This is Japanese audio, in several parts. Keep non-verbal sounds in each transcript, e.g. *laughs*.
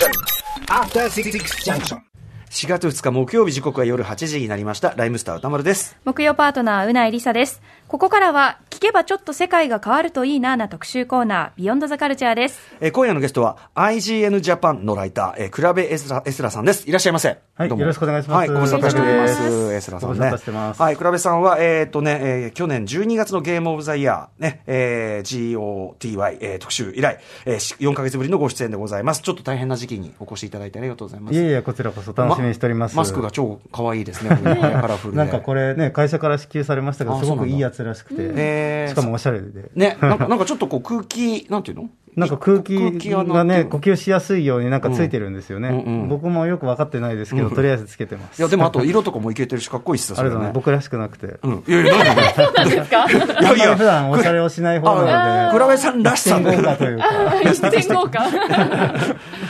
junction. After 66 junction. 4月2日木曜日時刻は夜8時になりました。ライムスター歌丸です。木曜パートナー、うないりさです。ここからは、聞けばちょっと世界が変わるといいなな特集コーナー、ビヨンドザカルチャーです。えー今夜のゲストは IGN ジャパンのライター、えー、クラベエスラエスラさんです。いらっしゃいませ。どうもはいよろしくお願いしますはい、ご無沙汰しております。エスラさんね。ご無沙汰してますはい、クラベさんは、えっ、とね、えー去年12月のゲームオブザイヤー、ね、えー GOTY、えー特集以来、えーし4ヶ月ぶりのご出演でございます。ちょっと大変な時期にお越しいただいてありがとうございます。いえいえ、こちらこそ楽しみにしております。マスクが超可愛いです *laughs* ね。カラフルで。なんかこれね、会社から支給されましたけど、すごくいいやつらしくて、しかもおしゃれで。ね、なんか、なんかちょっとこう空気、なんていうの？なんか空気がね、呼い吸しやすいようになんかついてるんですよね。うんうんうん僕もよく分かってないですけど、とりあえずつけてます。や、でもあと色とかもいけてるし、かっこいいっすよ、それねあれだね、。僕らしくなくて。うん。いやいや、なん *laughs* 普段おしゃれをしない方なので、クラベさんらしさ戦後かというか。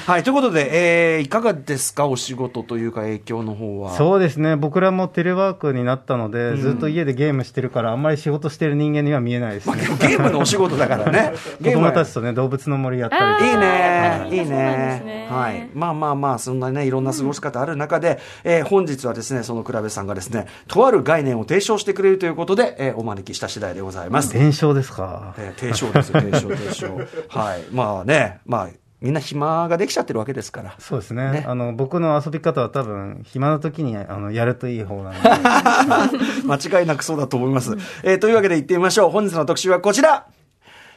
はい、ということで、えー、いかがですか、お仕事というか、影響の方は。そうですね、僕らもテレワークになったので、ずっと家でゲームしてるから、あんまり仕事してる人間には見えないですね。ゲームのお仕事だからね。ゲ子ームは供たちとね、動物の森やったりいいね、いいねね。はい。まあまあまあ、そんなね、いろんな過ごし方ある中で、えー本日はですね、そのクラベさんがですね、とある概念を提唱してくれるということで、えーお招きした次第でございます。伝承ですか？えー提唱ですよ、提唱、提唱。*laughs* はい。まあね、まあ、みんな暇ができちゃってるわけですから。そうですねねあの僕の遊び方は多分暇な時にあのやるといい方なので *laughs* 間違いなくそうだと思います。えーというわけで行ってみましょう。本日の特集はこちら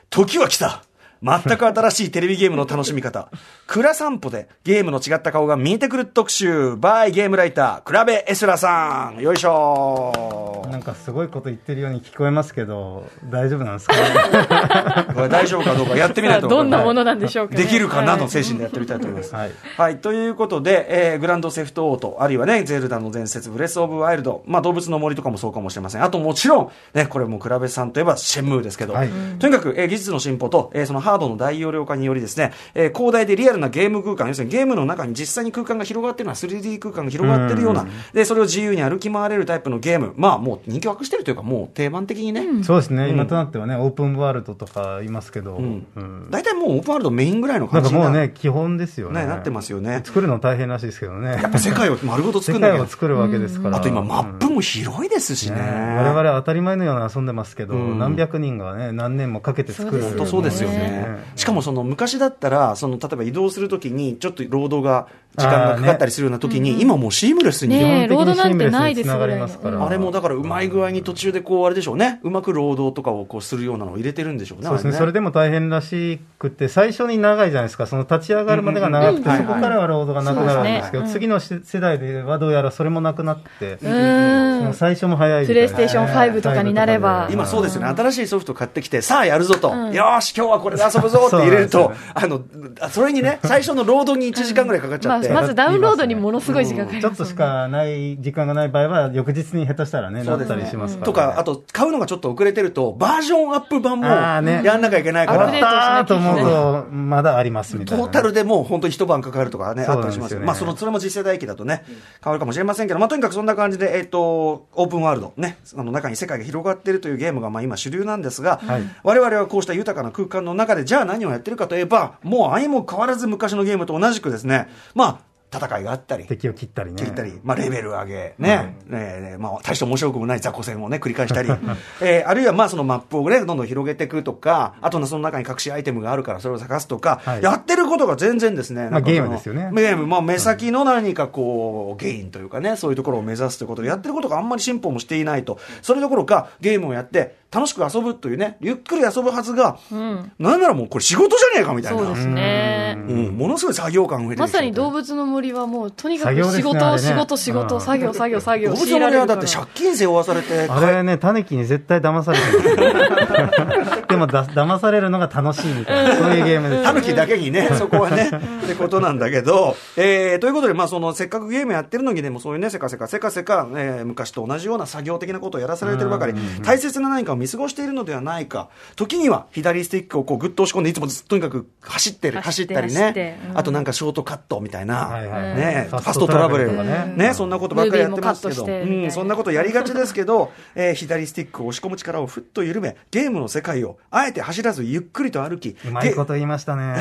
時は来た全く新しいテレビゲームの楽しみ方。*laughs* 蔵散歩でゲームの違った顔が見えてくる特集。バイゲームライター、クラベエスラさん。よいしょなんかすごいこと言ってるように聞こえますけど大丈夫なんですか？*laughs* これ大丈夫かどうかやってみないとどんない。んなものなんでしょうかね。できるかなのはい精神でやってみたいと思います。はいはい。ということで、えーグランドセフトオート、あるいはね、ゼルダの伝説、ブレスオブワイルド、まあ動物の森とかもそうかもしれません。あともちろん、ね、これもクラベさんといえばシェンムーですけど、はいとにかく、えー技術の進歩と、えーそのハードの大容量化によりですね、えー広大でリアルなゲーム空間、要するにゲームの中に実際に空間が広がってるような 3D 空間が広がってるような、で、それを自由に歩き回れるタイプのゲーム、まあもう人気を博してるというか、もう定番的にね、そうですね、今となってはねオープンワールドとか言いますけど、うん。うん。大体もうオープンワールドメインぐらいのなんか感じにもうね基本ですよね。ねなってますよね。作るの大変らしいですけどね。やっぱ世界を丸ごと作世るんだけど界を作るわけですから、あと今、マップも広いですしね。ね我々は当たり前のように遊んでますけど、うん。何百人がね何年もかけて作るそう本当そうですよねね。しかもその昔だったら、その例えば移動するときに、ちょっと労働が時間がかかったりするようなときに、今もうシームレスに。ねえ基本的にロードなんてないですシームレスに繋がりますからぐらいのあれもだからうまい具合に途中でこう、あれでしょうね。うまく労働とかをこうするようなのを入れてるんでしょうね。そうですね、あそれでも大変らしくて、最初に長いじゃないですか、その立ち上がるまでが長くて、うんうんうんそこからは労働がなくなるんですけど、次のし世代ではどうやらそれもなくなって、うそのーん。最初も早いプレイステーション5とかになれば今そうですよね。新しいソフト買ってきて、さあやるぞと。うんよーし、今日はこれで遊ぶぞって入れるとあの、あそれにね、最初の労働に1時間ぐらいかかっちゃって。まあ、まずダウンロードにものすごい時間かかりちょっとしかない時間がない場合は、翌日に下手したらね、なったりしますから、とか、あと、買うのがちょっと遅れてると、バージョンアップ版もやんなきゃいけないから。アップデ、あートしなったーと思うと、まだありますみたいなね、トータルでもう本当に一晩かかるとかね、あったりしますまあ、その、それも次世代機だとね、変わるかもしれませんけど、まあ、とにかくそんな感じで、えっ、と、オープンワールド、ね、あの中に世界が広がっているというゲームが、まあ、今主流なんですが、はい。我々はこうした豊かな空間の中で、じゃあ何をやってるかといえば、もう相も変わらず昔のゲームと同じくですね、まあ、戦いがあったり、敵を切ったりね。切ったり、まあ、レベル上げ、ね、ねねまあ、大して面白くもない雑魚戦をね、繰り返したり、*laughs* えーあるいはまあ、そのマップをね、どんどん広げていくとか、あとはその中に隠しアイテムがあるから、それを探すとか、はい。やってることが全然ですね、なんかそのゲームですよね。ゲーム、まあ、目先の何かこう、ゲインというかね、そういうところを目指すということで、やってることがあんまり進歩もしていないと。それどころか、ゲームをやって、楽しく遊ぶというね、ゆっくり遊ぶはずが、うん。なんならもうこれ仕事じゃねえかみたいな。そうですね。うん、ものすごい作業感を得てまさに動物物の森はもう、とにかく仕事、ね仕事、仕事、うん。作業、作業、作業、動物の森はだって借金背負わされて、あれね、タヌキに絶対騙されてる。*laughs* でもだ、騙されるのが楽しいみたいな、そういうゲームです。タヌキだけにね、そこはね、ってことなんだけど、えー、ということで、まあ、その、せっかくゲームやってるのにでも、そういうね、せかせか、せかせか、えー、昔と同じような作業的なことをやらされてるばかり、大切な何かを見過ごしているのではないか、時には左スティックをこう、ぐっと押し込んで、いつもずとにかく走ってる、走走ったりね、うん。あとなんかショートカットみたいな、はいはいね、フファストトトラベルとかね、ねそんなことばっかりやってますけど、うん、そんなことやりがちですけど、えー、左スティックを押し込む力をふっと緩め、ゲームの世界を、あえて走らずゆっくりと歩き、うまいこと言いましたね。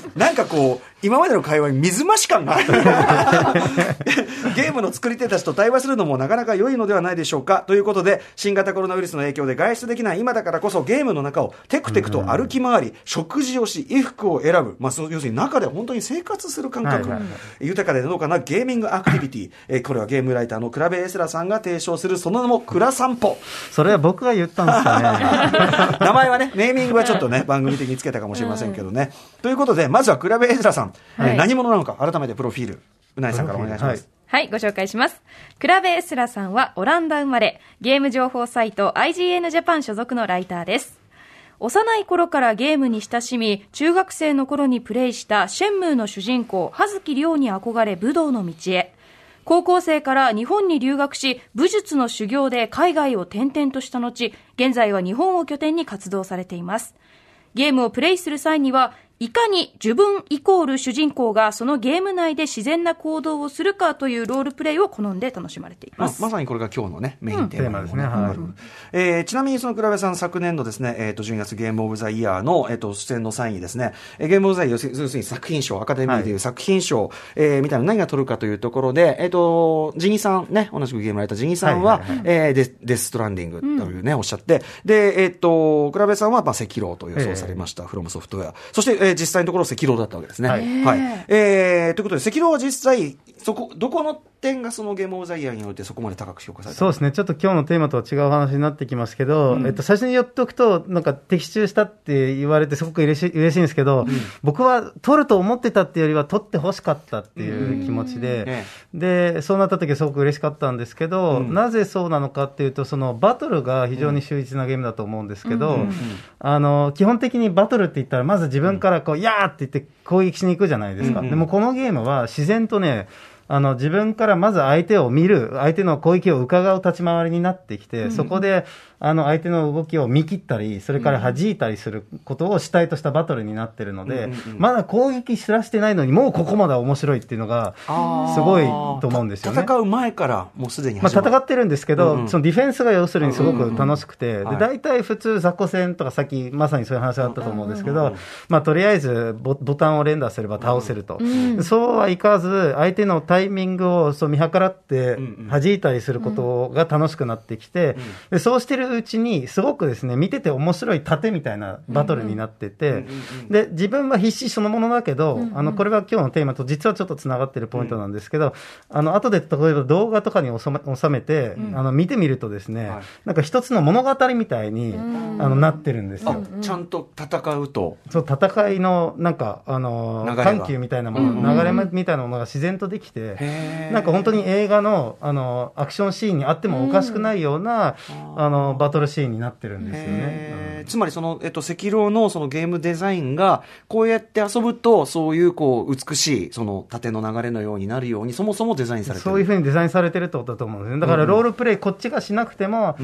*laughs* 何こう、今までの会話に水増し感がある *laughs* ゲームの作り手たちと対話するのもなかなか良いのではないでしょうか。ということで、新型コロナウイルスの影響で外出できない今だからこそゲームの中をテクテクと歩き回り、食事をし、衣服を選ぶ。まあ、その要するに中で本当に生活する感覚、はいはい豊かでのどかなゲーミングアクティビティ。えーこれはゲームライターのクラベエスラさんが提唱するその名もクラ散歩。それは僕が言ったんですかね。*laughs* 名前はね、ネーミングはちょっとね、番組的につけたかもしれませんけどね。ということで、まずはクラベエズラさん、えーはい何者なのか、改めてプロフィール、うなぎさんからお願いします。はい、ご紹介します。クラベエスラさんはオランダ生まれ、ゲーム情報サイト IGN ジャパン所属のライターです。幼い頃からゲームに親しみ、中学生の頃にプレイしたシェンムーの主人公、葉月亮に憧れ武道の道へ。高校生から日本に留学し、武術の修行で海外を転々とした後、現在は日本を拠点に活動されています。ゲームをプレイする際には、いかに自分イコール主人公がそのゲーム内で自然な行動をするかというロールプレイを好んで楽しまれていまます。まさにこれが今日のね、メインテーマですね。はい。なるえーちなみにそのクラベさん昨年度ですね、えっ、と、12月ゲームオブザイヤーの、えっ、と、出演の際にですね、えーゲームオブザイヤー、要するに作品賞、アカデミーでいう作品賞、えーみたいなの何が取るかというところで、えっ、と、ジギさんね、同じくゲームライタージギさんは、はいはいはい。えーデスデスストランディングというね、おっしゃって、で、えっ、と、クラベさんは、まあ、赤狼と予想されました、フロムソフトウェア。そして、えー実際のところ赤狼だったわけですね。は。はいいえーということで、赤狼は実際、そこ、どこの点がそのゲームオブザイヤーにおいてそこまで高く評価されたそうですね、ちょっと今日のテーマとは違う話になってきますけど、えっと、最初に言っとくと、なんか的中したって言われて、すごく嬉しい嬉しいんですけど、僕は取ると思ってたっていうよりは、取ってほしかったっていう気持ちで、えで、そうなった時はすごく嬉しかったんですけど、うん。なぜそうなのかっていうと、そのバトルが非常に秀逸なゲームだと思うんですけど、うんうん。あの、基本的にバトルって言ったら、まず自分からこう、やーって言って攻撃しに行くじゃないですか。うん。うん。でもこのゲームは自然とね、あの、自分からまず相手を見る、相手の攻撃を伺う立ち回りになってきて、そこで、あの、相手の動きを見切ったり、それから弾いたりすることを主体としたバトルになってるので、うんうんうん。まだ攻撃すらしてないのに、もうここまで面白いっていうのが、すごいと思うんですよね。戦う前からもうすでにまあ、戦ってるんですけど、うんうん。そのディフェンスが要するにすごく楽しくて、はい。で大体普通、雑魚戦とか、さっきまさにそういう話があったと思うんですけど、うんうんうんまあ、とりあえずボボタンを連打すれば倒せると、うんそうはいかず、相手のタイミングをそう見計らってうんうん、弾いたりすることが楽しくなってきて、でそうしてるうちに、すごくですね見てて面白い盾みたいなバトルになってて、で自分は必死そのものだけど、あのこれは今日のテーマと実はちょっとつながってるポイントなんですけど、あの後で例えば動画とかに収め収めて、あの見てみるとですね、はい。なんか一つの物語みたいに、あのなってるんですあよ。ちゃんと戦うと、そう戦いのなんかあの緩急みたいなもの、流れみたいなものが自然とできて、なんか本当に映画のあのアクションシーンにあってもおかしくないような、あのバトルシーンになってるんですよね。つまりその、えっと、赤狼のそのゲームデザインが、こうやって遊ぶと、そういうこう、美しい、その縦の流れのようになるように、そもそもデザインされてる。そういうふうにデザインされてるってことだと思うんですね。だからロールプレイ、こっちがしなくても、ん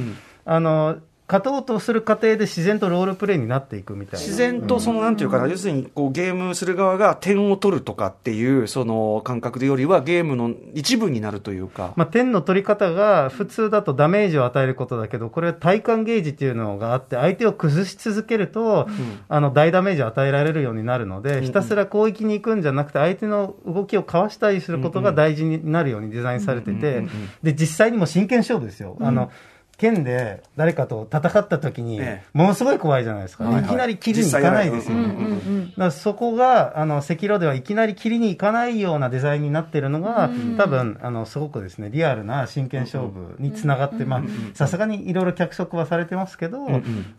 あの、勝とうとする過程で自然とロールプレイになっていくみたいな。自然とその、なんていうかな、要するに、こう、ゲームする側が点を取るとかっていう、その感覚でよりは、ゲームの一部になるというか。まあ、点の取り方が普通だとダメージを与えることだけど、これは体感ゲージっていうのがあって、相手を崩し続けると、あの大ダメージを与えられるようになるので、ひたすら攻撃に行くんじゃなくて、相手の動きをかわしたりすることが大事になるようにデザインされてて、で実際にも真剣勝負ですよ。あの剣で誰かと戦った時にええ、ものすごい怖いじゃないですか。はいきなり切りに行かないですよ。実際はうんうんだからそこが、あの、赤色ではいきなり切りに行かないようなデザインになってるのが、多分、あの、すごくですね、リアルな真剣勝負につながって、まあ、さすがにいろいろ脚色はされてますけど、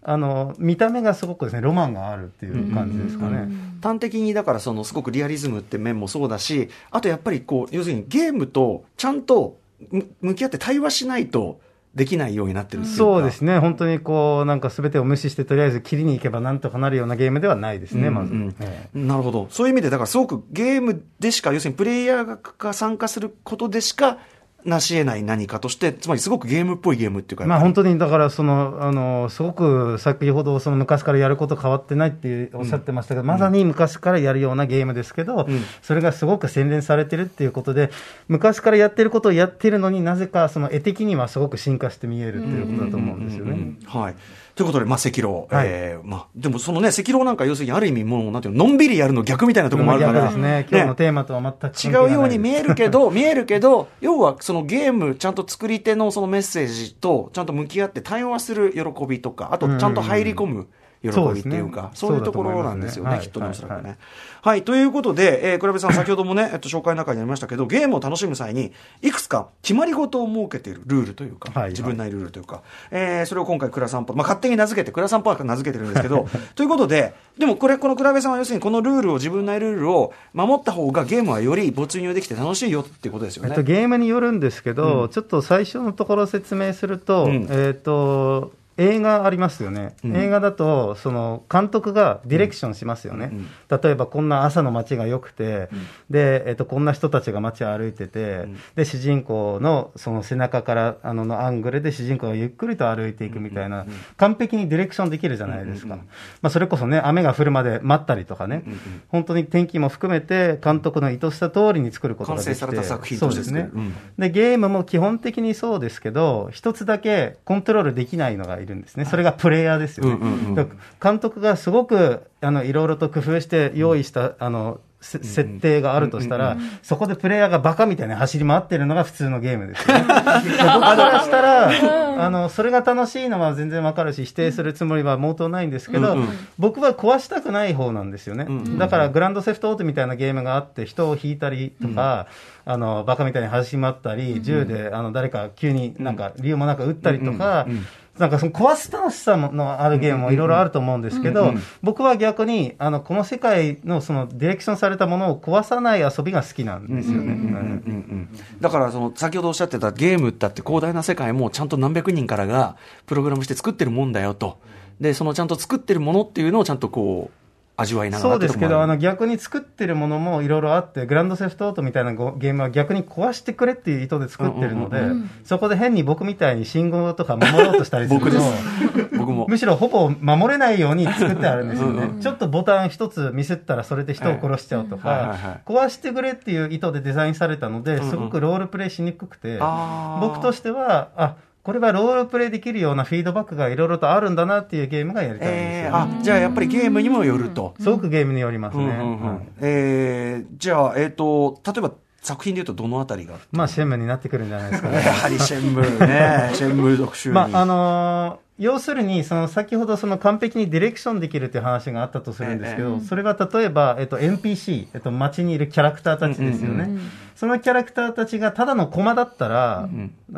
あの、見た目がすごくですね、ロマンがあるっていう感じですかね。端的にだからそのすごくリアリズムって面もそうだしあとやっぱりこう要するにゲームとちゃんとむ向き合って対話しないとできないようになってるっていうか。そうですね、本当にこう、なんかすべてを無視して、とりあえず切りに行けばなんとかなるようなゲームではないですね、まず。うん。うん。ええ。なるほど。そういう意味でだからすごくゲームでしか要するにプレイヤーが参加することでしか成し得ない何かとしてつまりすごくゲームっぽいゲームっていうかまあ本当にだからその、あの、すごく先ほどその昔からやること変わってないっておっしゃってましたけど、まさに昔からやるようなゲームですけど、ん。それがすごく洗練されてるっていうことで、昔からやってることをやってるのになぜかその絵的にはすごく進化して見えるっていうことだと思うんですよね。はい、ということで、まあ、赤狼、はい。えーまあ、でもそのね、赤狼なんか要するにある意味もう、なんていうの、のんびりやるの逆みたいなところもあるから、逆ですね。今日のテーマとは全く違うように見えるけど、*laughs* 見えるけど、要はそのゲーム、ちゃんと作り手のそのメッセージと、ちゃんと向き合って対話する喜びとか、あとちゃんと入り込む。喜びっていうか、そう,、ね。いうところなんですよね、きっとね、おそらくね。はい、ということで、えー、倉部さん、先ほどもね、えっと、紹介の中にありましたけど、ゲームを楽しむ際に、いくつか決まり事を設けているルールというか、はいはい。自分なりルールというか、えー、それを今回、倉散歩、まあ、勝手に名付けて、倉散歩は名付けてるんですけど、ということで、でもこれ、この倉部さんは要するに、このルールを、自分なりルールを守った方が、ゲームはより没入できて楽しいよっていうことですよね。えっと、ゲームによるんですけど、ちょっと最初のところ説明すると、うん。えっと、映画ありますよね、うん。映画だと、その監督がディレクションしますよね、うん。例えばこんな朝の街が良くて、でえっと、こんな人たちが街を歩いてて、ん。で主人公のその背中からあののアングルで主人公がゆっくりと歩いていくみたいな、完璧にディレクションできるじゃないですか、うん。うん。まあ、それこそね、雨が降るまで待ったりとかね、うん。うん。本当に天気も含めて、監督の意図した通りに作ることができて、完成された作品そうですね、うん。でゲームも基本的にそうですけど、一つだけコントロールできないのがいるんですね、それがプレイヤーですよね。うんうんうん。だから監督がすごくあのいろいろと工夫して用意した、あのせ設定があるとしたら、そこでプレイヤーがバカみたいに走り回ってるのが普通のゲームですよね。*laughs* で僕からしたら、あのそれが楽しいのは全然わかるし、否定するつもりは毛頭ないんですけど、うんうん。僕は壊したくない方なんですよね。うんうんだからグランドセフトオートみたいなゲームがあって、人を引いたりとか、あのバカみたいに走り回ったり、銃であの誰か急になんか理由もなく撃ったりとか、うんうんうんなんかその壊す楽しさのあるゲームもいろいろあると思うんですけど、僕は逆にあのこの世界のそのディレクションされたものを壊さない遊びが好きなんですよね。だからその先ほどおっしゃってたゲームだって広大な世界もちゃんと何百人からがプログラムして作ってるもんだよと。でそのちゃんと作ってるものっていうのをちゃんとこう味わいながらそうですけど、あのの逆に作ってるものもいろいろあって、グランドセフトオートみたいなごゲームは逆に壊してくれっていう意図で作ってるので、うんうんそこで変に僕みたいに信号とか守ろうとしたりすると *laughs* 僕も。むしろほぼ守れないように作ってあるんですよね。うんうんちょっとボタン一つミスったらそれで人を殺しちゃうとか、はいはいはい。はい壊してくれっていう意図でデザインされたので、んうん。すごくロールプレイしにくくて、あー。僕としては、あ、これはロールプレイできるようなフィードバックがいろいろとあるんだなっていうゲームがやりたいんですえー、よ、ねあじゃあやっぱりゲームにもよると、すごくゲームによりますね。うんうんうん。はい。えーじゃあえっ、と例えば作品でいうとどのあたりが？まあ、シェンムになってくるんじゃないですかね。*laughs* やはりシェンムーね。*laughs* シェンムー特集に、まあ、あのー要するに、その先ほどその完璧にディレクションできるという話があったとするんですけど、えそれが例えば、えっと、NPC、えっと、街にいるキャラクターたちですよね。うんそのキャラクターたちがただの駒だったら、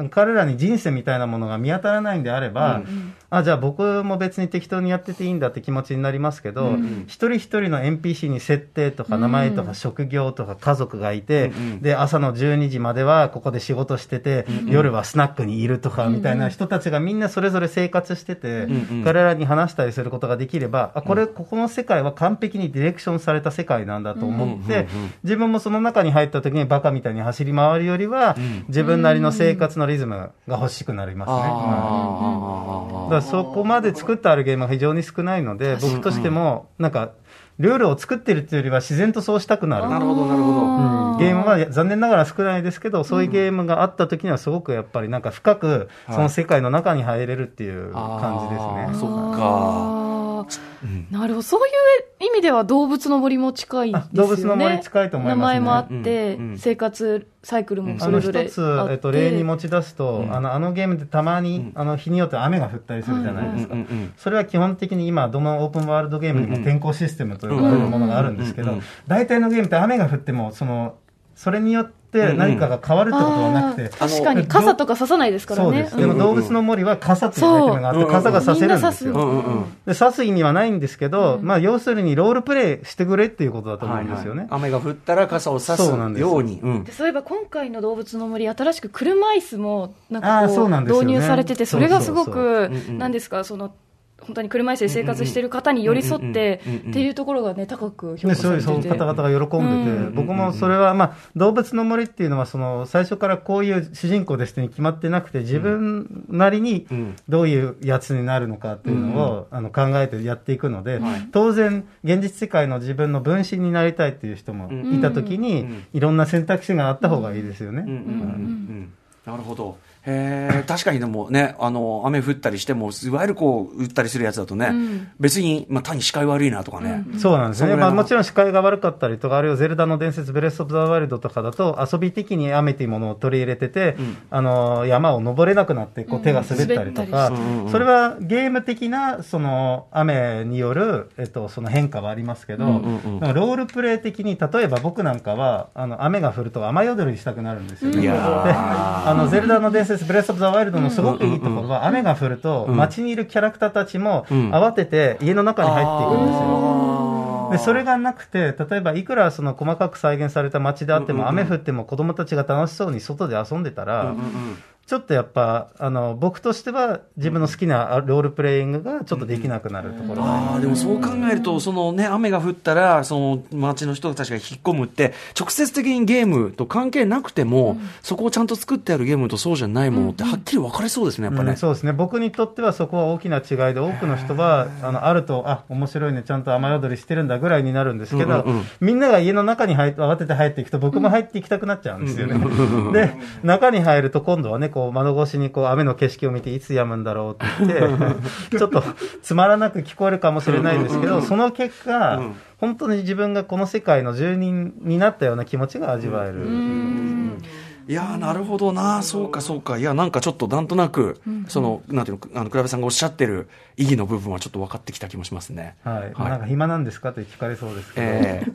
彼らに人生みたいなものが見当たらないんであれば、あ、じゃあ僕も別に適当にやってていいんだって気持ちになりますけど、一人一人の NPC に設定とか名前とか職業とか家族がいて、うんで、朝の12時まではここで仕事してて、夜はスナックにいるとかみたいな人たちがみんなそれぞれ生活してて、うん彼らに話したりすることができれば、あ、これ、ここの世界は完璧にディレクションされた世界なんだと思って、うんうんうん。自分もその中に入った時にバカみたいに走り回るよりは、自分なりの生活のリズムが欲しくなりますね。だからそこまで作ってあるゲームが非常に少ないので、僕としても、なんか、ルールを作ってるっていうよりは自然とそうしたくなる。なるほどなるほど。うん。ゲームは残念ながら少ないですけど、そういうゲームがあった時にはすごくやっぱりなんか深くその世界の中に入れるっていう感じですね。そっかなるほど。そういう意味では動物の森も近いですよね。あ動物の森近いと思いますね。名前もあって、うんうん生活サイクルもそれぞれ。あって。つ、えっと、例に持ち出すと、あのあのゲームでたまに、ん。あの日によって雨が降ったりするじゃないですか、それは基本的に今、どのオープンワールドゲームにも天候システムと呼ばれるものがあるんですけど大体のゲームって雨が降っても、そのそれによって何かが変わるってことはなくて、あー確かに。傘とかささないですからね。そうです。ん。でも動物の森は傘っていうアイテムがあって、そう。傘がさせるんですみんなよ。うんうんうん。で、刺す意味はないんですけど、まあ、要するにロールプレイしてくれっていうことだと思うんですよね。はいはい。雨が降ったら傘を差すそうなんですよ。うに。うん。でそういえば今回の動物の森、新しく車椅子もなんかこそうなんですよね。導入されてて、それがすごそうく、そう。そううんうん。なんですか、その、本当に車椅子で生活している方に寄り添ってうんうんうんうんっていうところがね、高く評ね、価そういうそうされてて。方々が喜んでて、うん僕もそれは、まあ、動物の森っていうのはその最初からこういう主人公ですって決まってなくて自分なりにうん。どういうやつになるのかっていうのを、あの考えてやっていくので、はい。当然現実世界の自分の分身になりたいっていう人もいた時に、うん。いろんな選択肢があった方がいいですよね。うんうんうんうん。なるほど。へえ、*laughs* 確かにでもね、あの、雨降ったりしても、いわゆるこう、打ったりするやつだとね、ん。別に、まあ、単に視界悪いなとかね。そうなんですね。まあ、もちろん視界が悪かったりとか、あるいはゼルダの伝説、ブレス・オブ・ザ・ワイルドとかだと、遊び的に雨というものを取り入れてて、あの、山を登れなくなって、こう、手が滑ったりとか、それはゲーム的な、その、雨による、えっと、その変化はありますけど、うんうんでもロールプレイ的に、例えば僕なんかは、あの、雨が降ると雨宿りしたくなるんですよね。いやで、ーあの、ゼルダの伝説、ブレス・オブ・ザ・ワイルドのすごくいいところは、雨が降ると、街にいるキャラクターたちも、ん。慌てて家の中に入っていくんですよ。でそれがなくて、例えばいくらその細かく再現された街であっても、雨降っても子供たちが楽しそうに外で遊んでたら、うんうんちょっとやっぱ、あの、僕としては自分の好きなロールプレイングがちょっとできなくなるところ。がありますああ、でもそう考えると、そのね、雨が降ったら、その街の人たちが引っ込むって、直接的にゲームと関係なくても、そこをちゃんと作ってあるゲームとそうじゃないものって、はっきり分かれそうですね、やっぱね。うんそうですね。僕にとってはそこは大きな違いで、多くの人は、あの、あると、あ、面白いね、ちゃんと雨宿りしてるんだぐらいになるんですけど、うんうんうん。みんなが家の中に入って、慌てて入っていくと、僕も入っていきたくなっちゃうんですよね。で、中に入ると今度はね、こう、窓越しにこう、雨の景色を見て、いつ止むんだろうって言って、*laughs* ちょっとつまらなく聞こえるかもしれないですけど、その結果、うん本当に自分がこの世界の住人になったような気持ちが味わえる。いやーなるほどな、そうか、そうか。いや、なんかちょっとなんとなく、その、なんていうの、あの、倉部さんがおっしゃってる意義の部分はちょっと分かってきた気もしますね。はい。はいなんか暇なんですかって聞かれそうですけど。え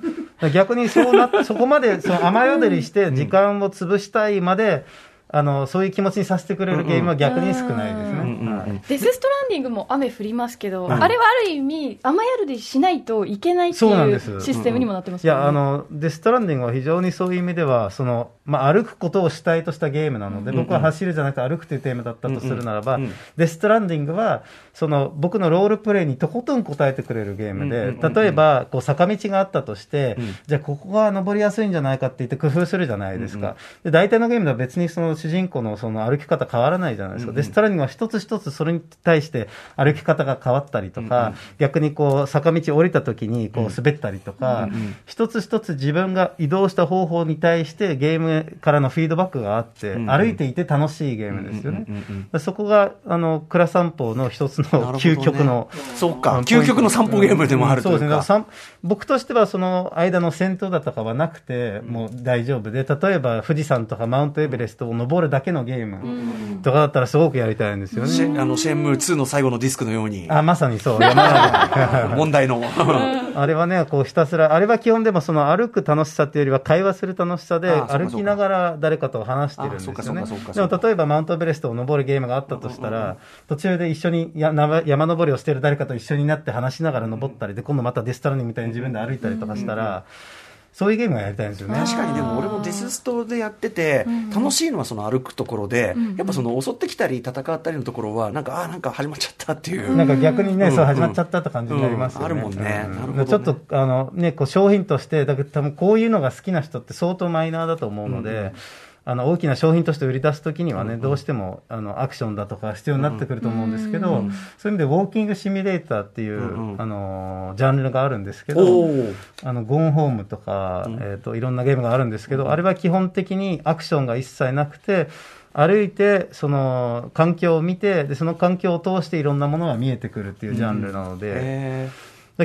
え逆にそうな、そこまで、その雨宿りして時間を潰したいまで、あの、そういう気持ちにさせてくれるゲームは逆に少ないですね。うんうんうんはい。デスストランディングも雨降りますけど、はいあれはある意味、雨宿りしないといけないっていそうシステムにもなってますいや、あ、の、デストランディングは非常にそういう意味では、その、まあ、歩くことを主体としたゲームなので、僕は走るじゃなくて歩くというテーマだったとするならば、デストランディングは、その、僕のロールプレイにとことん答えてくれるゲームで、ん例えば、こう、坂道があったとして、うん。じゃあ、ここが登りやすいんじゃないかって言って工夫するじゃないですか。で、大体のゲームでは別にその主人公のその歩き方変わらないじゃないですか。デストランディングは一つ一つそれに対して歩き方が変わったりとか、逆にこう、坂道降りた時にこう滑ったりとか、一つ一つ自分が移動した方法に対してゲームからのフィードバックがあって、うん歩いていて楽しいゲームですよね。そこが、あの、倉散歩の一つの究極の、そうか。究極の散歩ゲームでもあるというそうですね。僕としてはその間の戦闘だとかはなくて、もう大丈夫で、例えば富士山とかマウントエベレストを登るだけのゲームとかだったらすごくやりたいんですよね。あの、シェンムー2の最後のディスクのように、*laughs* あ、まさにそう。問題の。*laughs* あれはね、こうひたすら、あれは基本でもその歩く楽しさっていうよりは会話する楽しさで、歩きながら誰かと話してるんですよね。でも例えばマウントエベレストを登るゲームがあったとしたら、途中で一緒にや山山登りをしてる誰かと一緒になって話しながら登ったりで、今度またデストランディングみたいに自分で歩いたりとかしたら、そういうゲームがやりたいんですよね。確かにでも俺もデスストでやってて、楽しいのはその歩くところで、やっぱその襲ってきたり戦ったりのところは、なんか、ああ、なんか始まっちゃったっていう。なんか逆にね、うん。そう始まっちゃったって感じになりますよね。うん。あるもんね。うなるほどね。ちょっと、あの、ね、こう商品として、だけど多分こういうのが好きな人って相当マイナーだと思うので、あの大きな商品として売り出すときにはね、どうしてもあのアクションだとか必要になってくると思うんですけど、そういう意味でウォーキングシミュレーターっていう、あのジャンルがあるんですけど、あのゴーンホームとか、えー、といろんなゲームがあるんですけど、あれは基本的にアクションが一切なくて、歩いて、その環境を見てで、その環境を通していろんなものが見えてくるっていうジャンルなので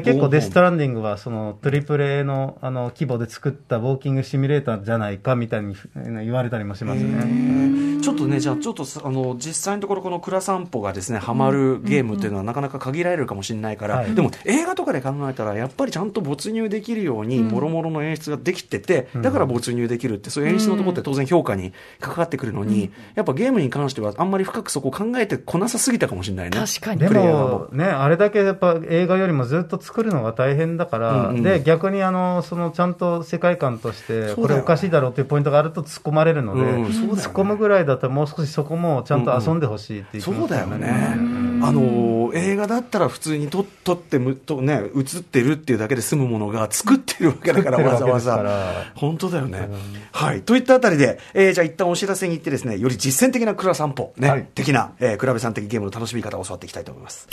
結構デストランディングはそのトリプル A のあの規模で作ったウォーキングシミュレーターじゃないかみたいにえー言われたりもしますね。ーちょっとね、じゃあ、ちょっとさあの実際のところ、この倉散歩がですね、ハマるゲームっていうのはなかなか限られるかもしれないから、はい。でも映画とかで考えたら、やっぱりちゃんと没入できるように、もろもろの演出ができてて、だから没入できるって、そういう演出のところって当然評価に関わってくるのに、やっぱゲームに関しては、あんまり深くそこを考えてこなさすぎたかもしれないね。確かに。でも、ね、あれだけやっぱ映画よりもずっと作るのが大変だから、うんうん。で、逆にあの、そのちゃんと世界観として、これおかしいだろうっていうポイントがあると突っ込まれるので、うんね。突っ込むぐらいだったらもう少しそこもちゃんと遊んでほしいっていう気持ちそうだよね。うん。あの映画だったら普通に撮撮ってむとね映ってるっていうだけで済むものが作ってるわけだからわざわざ。本当だよね。はい。といったあたりで、えーじゃあ一旦お知らせに行ってですねより実践的な蔵散歩ね、はい。的な、えー、比べさん的ゲームの楽しみ方を教わっていきたいと思います。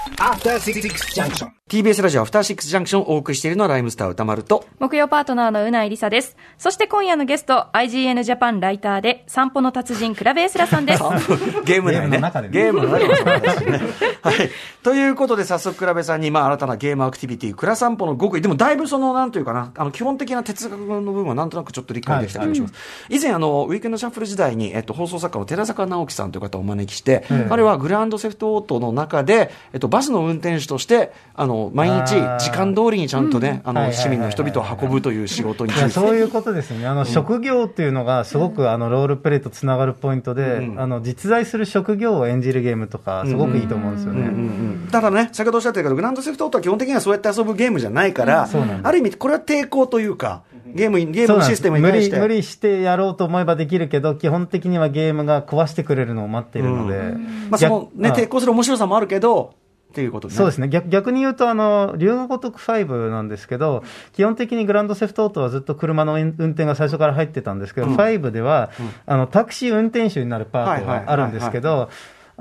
After Six Junction. TBS ラジオアフターシックスジャンクションをお送りしているのはライムスター歌丸と、木曜パートナーのうないりさです。そして今夜のゲスト、IGN ジャパンライターで、散歩の達人、クラベエスラさんです。*laughs* ゲーム内ね。ゲームの中でねゲームの中でもそうですね。はい。ということで、早速、クラベさんに、まあ、新たなゲームアクティビティ、クラ散歩の極意。でも、だいぶその、なんというかな、あの、基本的な哲学の部分はなんとなくちょっと理解できた気がします。以前、あの、ウィークエンドシャッフル時代に、えっと、放送作家の寺坂直樹さんという方をお招きして、彼はグランドセフトオートの中で、えっと、バスの運転手として、あの、毎日、時間通りにちゃんとね、あの、市民の人々を運ぶという仕事に。そういうことですね、あの職業っていうのが、すごくあのロールプレイとつながるポイントで、うん。あの実在する職業を演じるゲームとか、すごくいいと思うんですよね。ただね、先ほどおっしゃってたけど、グランドセフトオートは基本的にはそうやって遊ぶゲームじゃないから、ある意味、これは抵抗というか、ゲームに、ゲームのシステムに無対して。理無理してやろうと思えばできるけど、基本的にはゲームが壊してくれるのを待っているので、まあ、そのね、逆抵抗する面白さもあるけど、っていうことね。そうですね。逆逆に言うと、あの龍が如く5なんですけど、基本的にグランドセフトオートはずっと車の運転が最初から入ってたんですけど、5では、あのタクシー運転手になるパートがあるんですけど、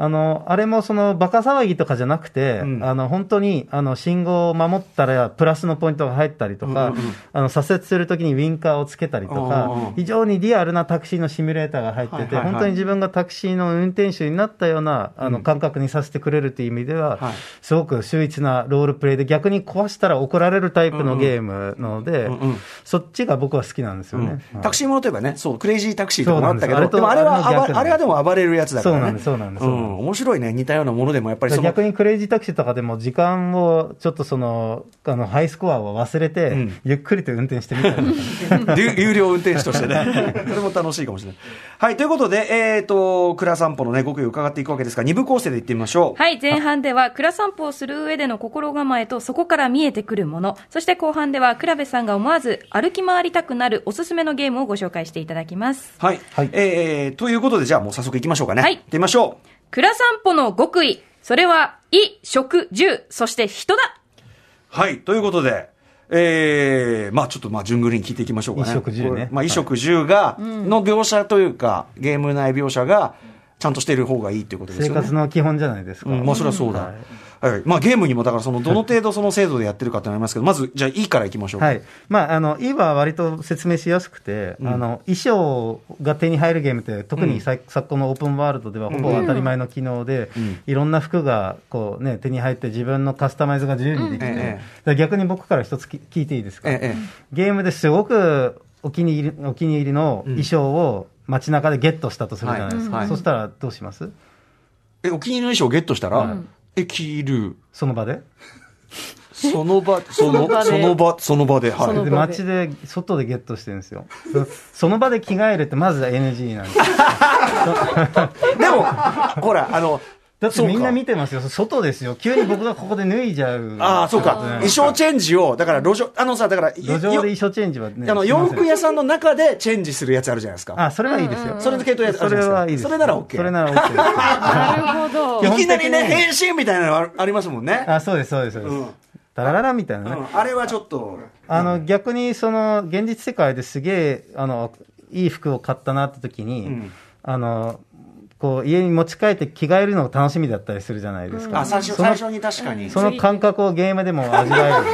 あのあれもそのバカ騒ぎとかじゃなくて、うん。あの本当にあの信号を守ったらプラスのポイントが入ったりとか、うんうん。うんあの左折するときにウィンカーをつけたりとうんうんうんか、非常にリアルなタクシーのシミュレーターが入ってて、はいはいはい。本当に自分がタクシーの運転手になったようなあの感覚にさせてくれるという意味では、はい。すごく秀逸なロールプレイで、逆に壊したら怒られるタイプのゲームなので、うんうん。そっちが僕は好きなんですよね。うん。タクシーものといえばね、そう、クレイジータクシーとかもあったけど、です。でもあれはあれはでも暴れるやつだからね。そうなんですそうなんです。うん、面白いね。似たようなものでも、やっぱりその、逆にクレイジータクシーとかでも時間をちょっとそのあのハイスコアを忘れて、うんゆっくりと運転してみたりとか、*laughs* 有有料運転手としてね。*laughs* それも楽しいかもしれない。はい、ということで、えっ、と、倉散歩のね、極意を伺っていくわけですが、二部構成でいってみましょう。はい、前半では、蔵散歩をする上での心構えと、そこから見えてくるもの。そして後半では、倉部さんが思わず歩き回りたくなるおすすめのゲームをご紹介していただきます。はい。はいえー、ということで、じゃあもう早速行きましょうかね。はい行ってみましょう。蔵散歩の極意。それは、衣、食、住、そして人だ。はい、ということで、えー、まあちょっとまあ順繰りに聞いていきましょうかね。衣食住ねまあ衣食住が、の描写というか、ゲーム内描写が、ちゃんとしている方がいいということですよね。生活の基本じゃないですか。うん、まあそれはそうだ。はいはい。まあゲームにもだからその、どの程度その制度でやってるかってなりますけど、まず、じゃあいいからいきましょう。はい。まあ、あの、いいは割と説明しやすくて、あの、衣装が手に入るゲームって、特にさ、昨今のオープンワールドではほぼ当たり前の機能で、いろんな服が、こうね、手に入って自分のカスタマイズが自由にできて、うん。逆に僕から一つき聞いていいですか、えええゲームですごくお気に入り、お気に入りの衣装を街中でゲットしたとするじゃないですか。はいはい。そしたらどうします？え。え、お気に入りの衣装をゲットしたら、はいえ、着る。その場で？その場、*laughs* その、その場、その場で、はい。で街で、外でゲットしてるんですよ。そその場で着替えるってまず NG なんですよ。*laughs* でも、ほら、あの、だってみんな見てますよ。外ですよ。急に僕がここで脱いじゃう。*laughs* ああ、そうか。ね衣装チェンジを、だから路上、あのさ、だから、路上でよ衣装チェンジはね。あの、洋服屋さんの中でチェンジするやつあるじゃないですか。あ、それはいいですよ。それの系統やつあそるじゃないですかれはいいです。それなら OK それなら OK です。なるほどいきなりね、変身みたいなのあありますもんね。あ、そうです、そうです、そうですうん。ダラララみたいなね。うんあれはちょっと、あの、逆にその、現実世界ですげえ、あの、いい服を買ったなって時に、うんあの、こう、家に持ち帰って着替えるのが楽しみだったりするじゃないですか。あ、最初、その最初に確かに。その感覚をゲームでも味わえる。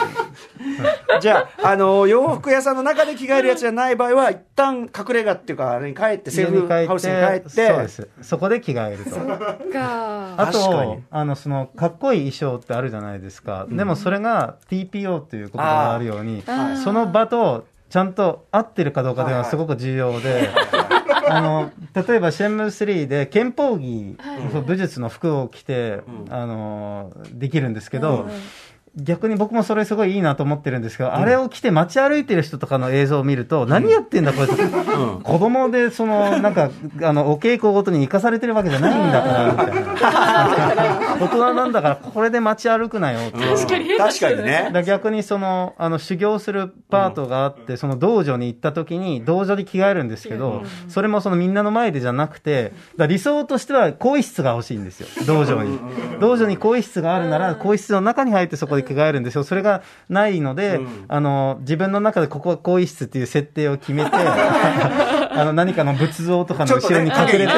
*laughs* じゃあ、あの、洋服屋さんの中で着替えるやつじゃない場合は、一旦隠れ家っていうか、あれに帰って、セーフハウスに帰って、そうです。そこで着替えると。かあ確かとに、あの、その、かっこいい衣装ってあるじゃないですか。でもそれが TPO っていう言葉があるようにその場とちゃんと合ってるかどうかというのはすごく重要で、あの、例えばシェンムー3で憲法着、武術の服を着て、あの、できるんですけど、逆に僕もそれすごいいいなと思ってるんですけど、あれを着て街歩いてる人とかの映像を見ると、何やってんだこれ、子供でその、なんか、あの、お稽古ごとに生かされてるわけじゃないんだから、みたいな。大人なんだから、これで街歩くなよって。確かに。確かにね。逆にその、あの、修行するパートがあって、その道場に行った時に、道場で着替えるんですけど、それもそのみんなの前でじゃなくて、理想としては、更衣室が欲しいんですよ、道場に。道場に更衣室があるなら、更衣室の中に入ってそこで着替えるんですよ。それがないので、あの、自分の中でここは更衣室っていう設定を決めて、*laughs* あの、何かの仏像とかの後ろに隠れて、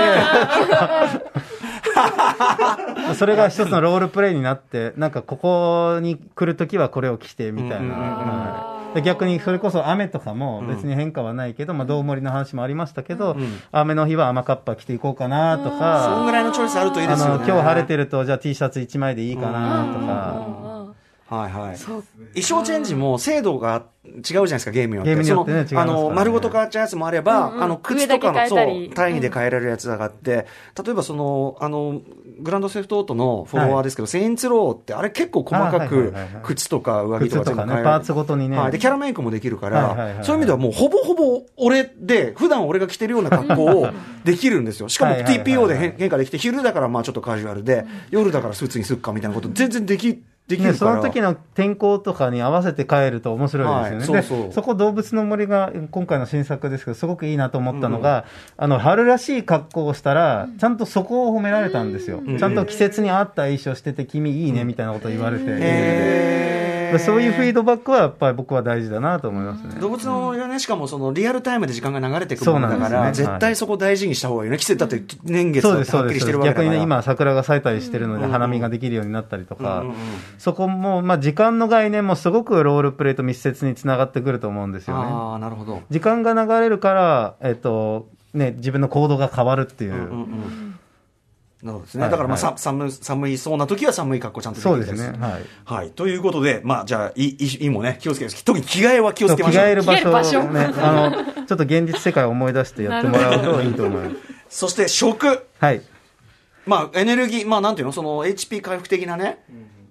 *laughs* それが一つのロールプレイになって、なんかここに来るときはこれを着てみたいな。逆にそれこそ雨とかも別に変化はないけど、まあ、どう盛りの話もありましたけど、ん雨の日は雨カッパ着ていこうかなとそんか、ぐらいのチョイスあるといいですよね。今日晴れてると、じゃあ T シャツ1枚でいいかなとか。はいはい。衣装チェンジも精度が違うじゃないですか、ゲームによって。ゲームによってねそのあの、丸ごと変わっちゃうやつもあれば、うんうんあの、靴とかの、そう単位で変えられるやつがあって、例えばその、あの、グランドセフトオートのフォロワーですけど、セインツローって、あれ結構細かくはいはいはい、靴とか上着とか靴とかね、全部変えられるパーツごとにね。はい。で、キャラメイクもできるかはいはいはいは、いらそういう意味ではもうほぼほぼ俺で、普段俺が着てるような格好を *laughs* できるんですよ。しかもはいはいはいはい TPO で変変化できて、昼だからまあちょっとカジュアルで、夜だからスーツにすっかみたいなこと全然でき、できね、るから。その時の天候とかに合わせて帰ると面白いですよね。はいそうそうで、そこ動物の森が今回の新作ですけど、すごくいいなと思ったのが、あの、春らしい格好をしたら、ちゃんとそこを褒められたんですよ。ちゃんと季節に合った衣装してて、君いいね、みたいなことを言われて。へーでそういうフィードバックはやっぱり僕は大事だなと思いますね。動物の森がね、しかもそのリアルタイムで時間が流れていくものだから、ね絶対そこ大事にした方がいいね。季節だって年月はっきり。してるわけだから。逆にね、今桜が咲いたりしてるので、うん花見ができるようになったりとか、うんうんうんそこも、まあ時間の概念もすごくロールプレイと密接につながってくると思うんですよね。ああ、なるほど。時間が流れるから、えっと、ね、自分の行動が変わるっていう。うんうんうんなるほどですね。はいだからまあ、はいさ寒寒いそうな時は寒い格好ちゃんとできるそうですね。はい。はい。ということで、まあ、じゃあ、い、い、いもね、気をつけて、特に着替えは気をつけましょう。着替える場着替える場所所をね、*laughs* あの、ちょっと現実世界を思い出してやってもらうといいと思います。そして、食。はい。まあ、エネルギー、まあ、なんていうの？その、HP 回復的なね、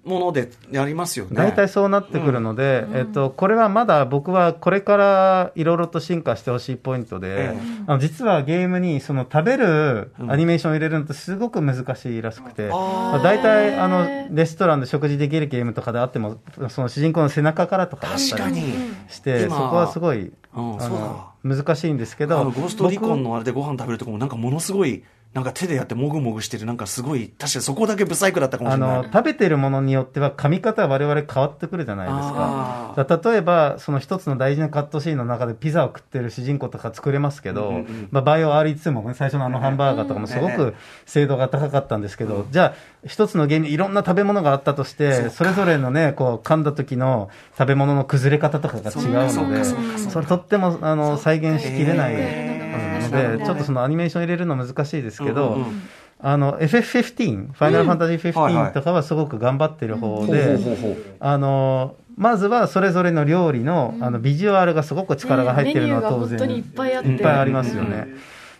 ものでやりますよね。大体そうなってくるので、えっと、これはまだ僕はこれからいろいろと進化してほしいポイントで、ええ。あの実はゲームにその食べるアニメーションを入れるのってすごく難しいらしくて、大体あのレストランで食事できるゲームとかであっても、その主人公の背中からとかだったり。して、そ今こはすごい、うん難しいんですけあど、の、ゴーストリコン僕のあれでご飯食べるとこも、なんかものすごい、なんか手でやってもぐもぐしてる、なんかすごい、確かにそこだけブサイクだったかもしあれない。の食べてるものによっては噛み方は我々変わってくるじゃないですあか。だ例えば、その一つの大事なカットシーンの中でピザを食ってる主人公とか作れますけど、うんうんうん。まあ、バイオ R2 もね、最初のあのハンバーガーとかもすごく精度が高かったんですけど、じゃあ、一つのゲームにいろんな食べ物があったとして、それぞれのね、こう噛んだ時の食べ物の崩れ方とかが違うので、それとってもあの再現しきれないので、ちょっとそのアニメーション入れるの難しいですけど、うんうんあの、FF15、ファイナルファンタジーはいはい。15とかはすごく頑張ってる方で、あの、まずはそれぞれの料理の、あの、ビジュアルがすごく力が入ってるのは当然、メニューが本当にいっぱいあって。いっぱいありますよね。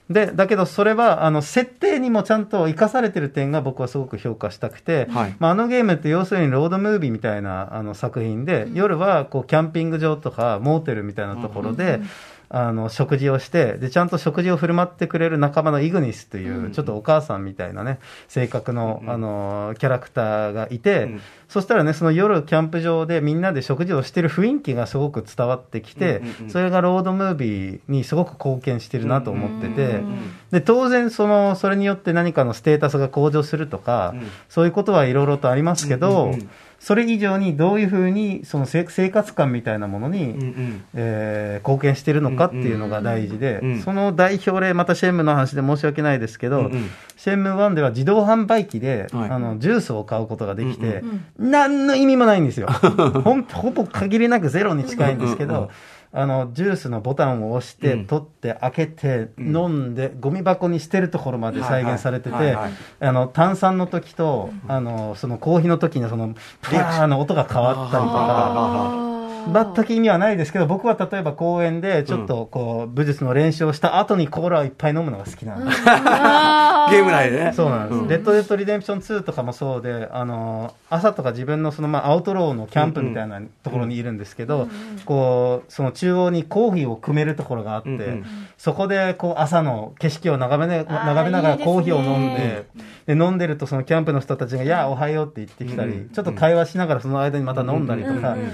で、だけどそれは、あの、設定にもちゃんと生かされてる点が僕はすごく評価したくて、はい。まあ、あのゲームって要するにロードムービーみたいなあの作品で、夜はこうキャンピング場とかモーテルみたいなところで、あの食事をしてで、ちゃんと食事を振る舞ってくれる仲間のイグニスという、ちょっとお母さんみたいなね、性格の、あのキャラクターがいて、うん。そしたらね、その夜キャンプ場でみんなで食事をしてる雰囲気がすごく伝わってきて、うんうんうん。それがロードムービーにすごく貢献してるなと思ってて、で当然その、それによって何かのステータスが向上するとか、うん。そういうことはいろいろとありますけど、うんうんうんそれ以上にどういうふうにそのせ生活感みたいなものに、うんうん。えー貢献してるのかっていうのが大事で、うんうんその代表例、またシェンムの話で申し訳ないですけど、うんうん。シェンムー1では自動販売機で、はい。あのジュースを買うことができて、何の意味もないんですよ。*laughs* ほんほぼ限りなくゼロに近いんですけど、うんうんうんあのジュースのボタンを押して、うん。取って、開けて、飲んで、ゴミ箱に捨てるところまで再現されててあの炭酸の時と、あのそのコーヒーの時のそのパーの音が変わったりとか。全く意味はないですけど、僕は例えば公園でちょっとこう、武術の練習をした後にコーラをいっぱい飲むのが好きなんです。ゲーム内でね。そうなんです。レッド・デッド・リデンプション2とかもそうで、あの、朝とか自分のその、まあ、アウトローのキャンプみたいなところにいるんですけど、こう、その中央にコーヒーを組めるところがあって、うんうんそこで、こう、朝の景色を眺め,、ね、ー眺めながらコーヒーを飲んで、で、飲んでるとそのキャンプの人たちが、いや、おはようって言ってきたり、うん。ちょっと会話しながらその間にまた飲んだりとか、うんうん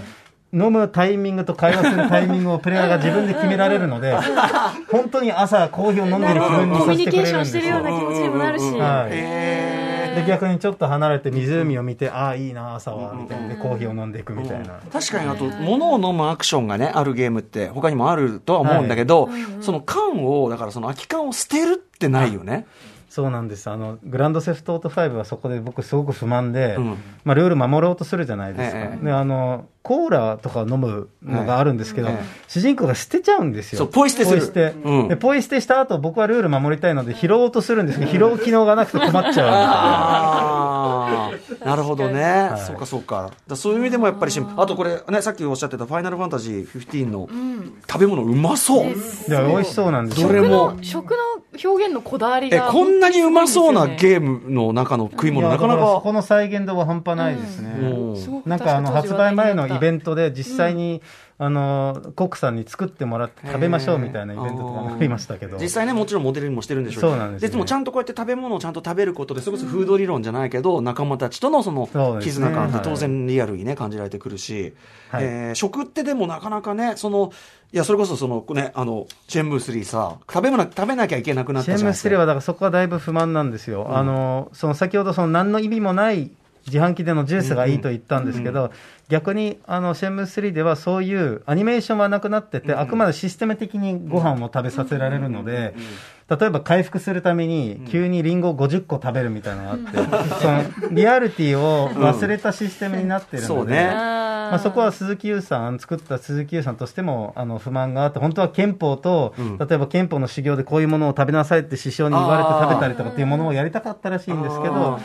飲むタイミングと会話するタイミングをプレイヤーが自分で決められるので、*laughs* 本当に朝コーヒーを飲んでる気分にコミュニさせてくれケーションしてるんですよるような気持ちにもなるし。はい。へで逆にちょっと離れて湖を見て、ああいいな朝はみたいな。でコーヒーを飲んでいくみたいな、確かにあと、物を飲むアクションがね、あるゲームって、他にもあるとは思うんだけど、その缶を、だからその空き缶を捨てるってないよね。そうなんです。あのグランドセフトオート5はそこで僕すごく不満で、うん。まあ、ルール守ろうとするじゃないですか、ええ。であのコーラとか飲むのがあるんですけど、ええ主人公が捨てちゃうんですよ。そうポイ捨てする。ポイ捨て、うん。でポイ捨てした後僕はルール守りたいので拾おうとするんですけど拾う機能がなくて困っちゃああ、なるほどね。い。そうかそうか。だそういう意味でもやっぱりしん、あとこれね、さっきおっしゃってたファイナルファンタジー15の食べ物うまそう。うんで美味しそうなんですよ。どれも。食の表現のこだわりえ、が。こんなにうまそうな。ゲームの中の食い物いやなかなか。この再現度は半端ないですね、うん。なんかあの発売前のイベンントで実際に、あのコックさんに作ってもらって食べましょうみたいなイベントとかもありましたけど。実際ね、もちろんモデルにもしてるんでしょそうなんですね。でもちゃんとこうやって食べ物をちゃんと食べることで、それこそフード理論じゃないけど、仲間たちとのその絆感ってはい。当然リアルにね、感じられてくるし、はい。えー食ってでもなかなかね、その、いや、それこそそのね、あの、チェンブー3さ、食べ物、食べなきゃいけなくなったじゃないですか。テレはだからそこはだいぶ不満なんですよ、あのその先ほどその何の意味もない自販機でのジュースがいいと言ったんですけど、逆にあのシェンムス3ではそういうアニメーションはなくなってて、あくまでシステム的にご飯を食べさせられるので、例えば回復するために急にリンゴを50個食べるみたいなのがあって、*laughs* そのリアリティを忘れたシステムになってるので。そうね。まあ、そこは鈴木優さん、作った鈴木優さんとしてもあの不満があって、本当は憲法と、ん。例えば憲法の修行でこういうものを食べなさいって師匠に言われて食べたりとかっていうものをやりたかったらしいんですけど、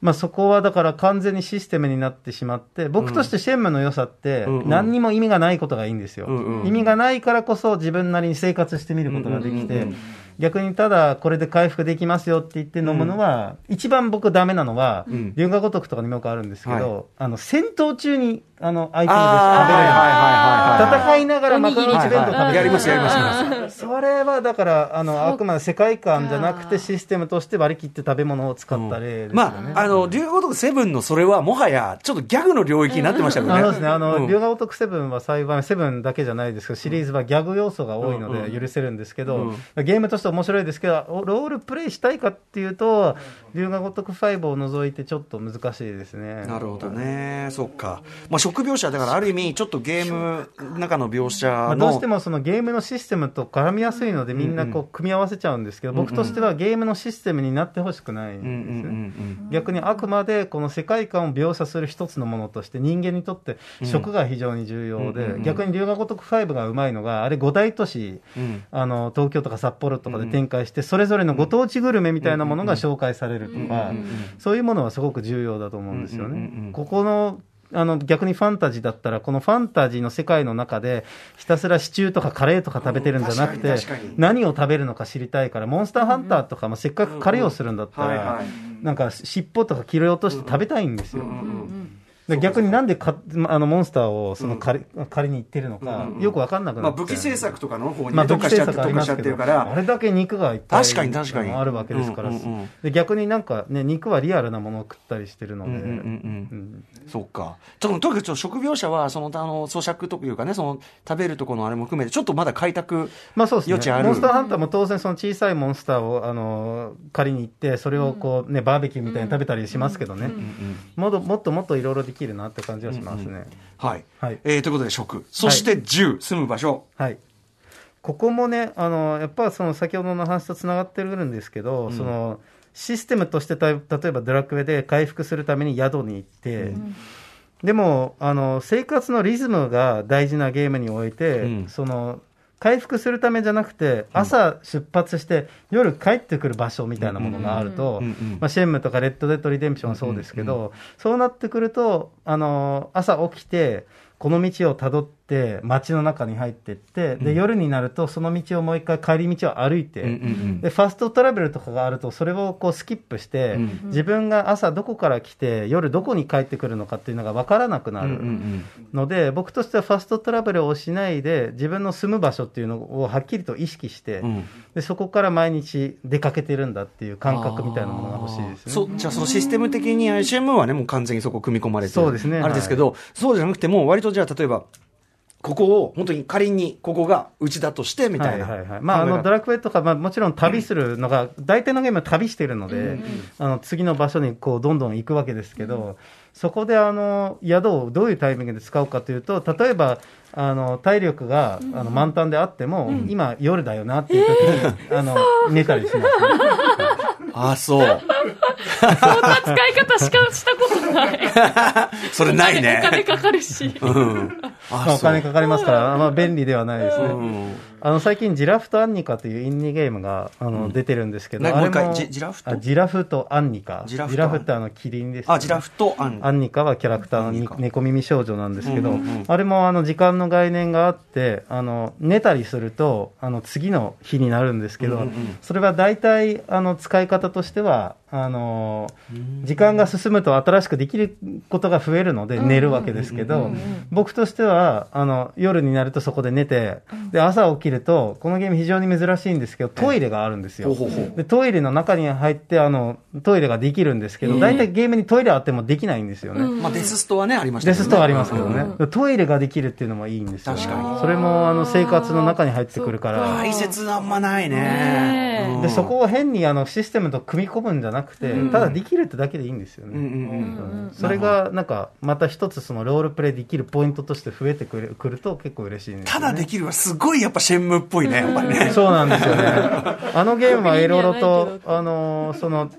まあ、そこはだから完全にシステムになってしまって、僕としてシェンムの良さって何にも意味がないことがいいんですよ。うんうん意味がないからこそ自分なりに生活してみることができて逆にただこれで回復できますよって言って飲むのは、一番僕ダメなのはん、龍河如くとかにもよくあるんですけはい。ど、あの、戦闘中に、あの、アイテムで食べれる。あーはいはいはいはい戦いながらマカロニチ弁当食べる。やりますやりますやりますそれはだから、あの、あくまで世界観じゃなくてシステムとして割り切って食べ物を使った例ですよね。まあ、あの、竜河如くセブンのそれはもはや、ちょっとギャグの領域になってましたけどね。あそうですね、あの、うん龍河如くセブンは幸い、セブンだけじゃないですけど、シリーズはギャグ要素が多いので許せるんですけど、ゲームとして面白いですけど、ロールプレイしたいかっていうと、龍河如く5を除いてちょっと難しいですね。なるほどね。そっか。まあ、食描写、だからある意味、ちょっとゲームの中の描写まあ、の。どうしてもそのゲームのシステムと絡みやすいので、みんなこう組み合わせちゃうんですけど、僕としてはゲームのシステムになってほしくないんうんうんですね。うん逆にあくまでこの世界観を描写する一つのものとして人間にとって食が非常に重要うんうんうんで逆に龍河如く5がうまいのがあれ5大都市うんあの東京とか札幌とかで展開してそれぞれのご当地グルメみたいなものが紹介されるとかそういうものはすごく重要だと思うんですよね。ここのあの逆にファンタジーだったら、このファンタジーの世界の中で、ひたすらシチューとかカレーとか食べてるんじゃなくて何を食べるのか知りたいから、モンスターハンターとかもせっかくカレーをするんだったらなんか尻尾とか切り落として食べたいんですよ。逆になんでかあのモンスターをその借り,、借りに行ってるのか、よくわかんなくまあ、なって、武器製作とかの方にまあ、特化しちゃって、しちゃってるから。あ。れだけ肉がいっぱい確かに確かに。あるわけですから、で逆になんかね肉はリアルなものを食ったりしてるので、うんうんうんうんうんそうか。と、とにかくちょっと食描写は、その、あの、咀嚼というかね、その、食べるところのあれも含めて、ちょっとまだ開拓。まあそうです余地あるね。モンスターハンターも当然その小さいモンスターを、あの、借りに行って、それをこうね、バーベキューみたいに食べたりしますけどね。もっともっともっといろいろできるなって感じはしますね。はい。はいえーということで、食。そして、銃、住む場所。はい。ここもね、あの、やっぱその先ほどの話とつながってるんですけど、その、システムとしてた、例えばドラクエで回復するために宿に行って、でも、あの、生活のリズムが大事なゲームにおいて、うん。その、回復するためじゃなくて、朝出発して夜帰ってくる場所みたいなものがあるとうん。うん。うん、まあ、シェンムとかレッドデッドリデンプションはそうですけど、そうなってくると、あの、朝起きて、この道をたどって街の中に入っていって、で、夜になるとその道をもう一回帰り道を歩いて、で、ファストトラベルとかがあると、それをこうスキップして、うん自分が朝どこから来て、夜どこに帰ってくるのかっていうのが分からなくなるんので、僕としてはファストトラベルをしないで、自分の住む場所っていうのをはっきりと意識して、でそこから毎日出かけてるんだっていう感覚みたいなものが欲しいですね。そう、じゃあそのシステム的に ICM はね、もう完全にそこ組み込まれてる。そうですね。あれですけど、そうじゃなくても、割とじゃあ例えば、ここを、本当に仮にここがうちだとして、みたいな。はいはいはい。まあ、あの、ドラクエとか、まあ、もちろん旅するのが、大体のゲームは旅してるので、あの、次の場所にこう、どんどん行くわけですけど、そこであの、宿をどういうタイミングで使うかというと、例えば、あの、体力が、あの、満タンであっても、今夜だよなっていう時に、あの、寝たりしますね。*laughs* あ、そう。そんな使い方しかしたことない。*laughs* それないお金ね。かかるし。うん。まあ、お金かかりますから、まあ、便利ではないですね。うん。あの、最近、ジラフとアンニカというインディーゲームが、あの、出てるんですけど、あれなもう一回ジジラフと？あジラフとアンニカ。ジラフと？アンってあの、キリンです、ね。あ、ジラフとアン。アンニカはキャラクターの猫耳少女なんですけど、うんうんうんあれもあの時間の概念があって、あの寝たりするとあの次の日になるんですけど、うんうんうんそれは大体あの使い方としてはあの時間が進むと新しくできることが増えるので寝るわけですけど、僕としてはあの夜になるとそこで寝て、で朝起きるとこのゲーム非常に珍しいんですけどトイレがあるんですよ。でトイレの中に入ってあのトイレができるんですけど、大体ゲームにトイレあってもできないんですよね。まあ、デスストはね、ありましたデスストはありますけどね、トイレができるっていうのもいいんですよ、確かに。それもあの生活の中に入ってくるから、排泄あんまないねでそこを変にあのシステムと組み込むんじゃなくて、うん。ただできるってだけでいいんですよね。うんうんうん。うん。それがなんかまた一つそのロールプレイできるポイントとして増えてくるくると結構嬉しいんですよ、ね、ただできるはすごいやっぱシェンムっぽいね、やっぱりね。そうなんですよね。*laughs* あのゲームはいろいろとあの、その、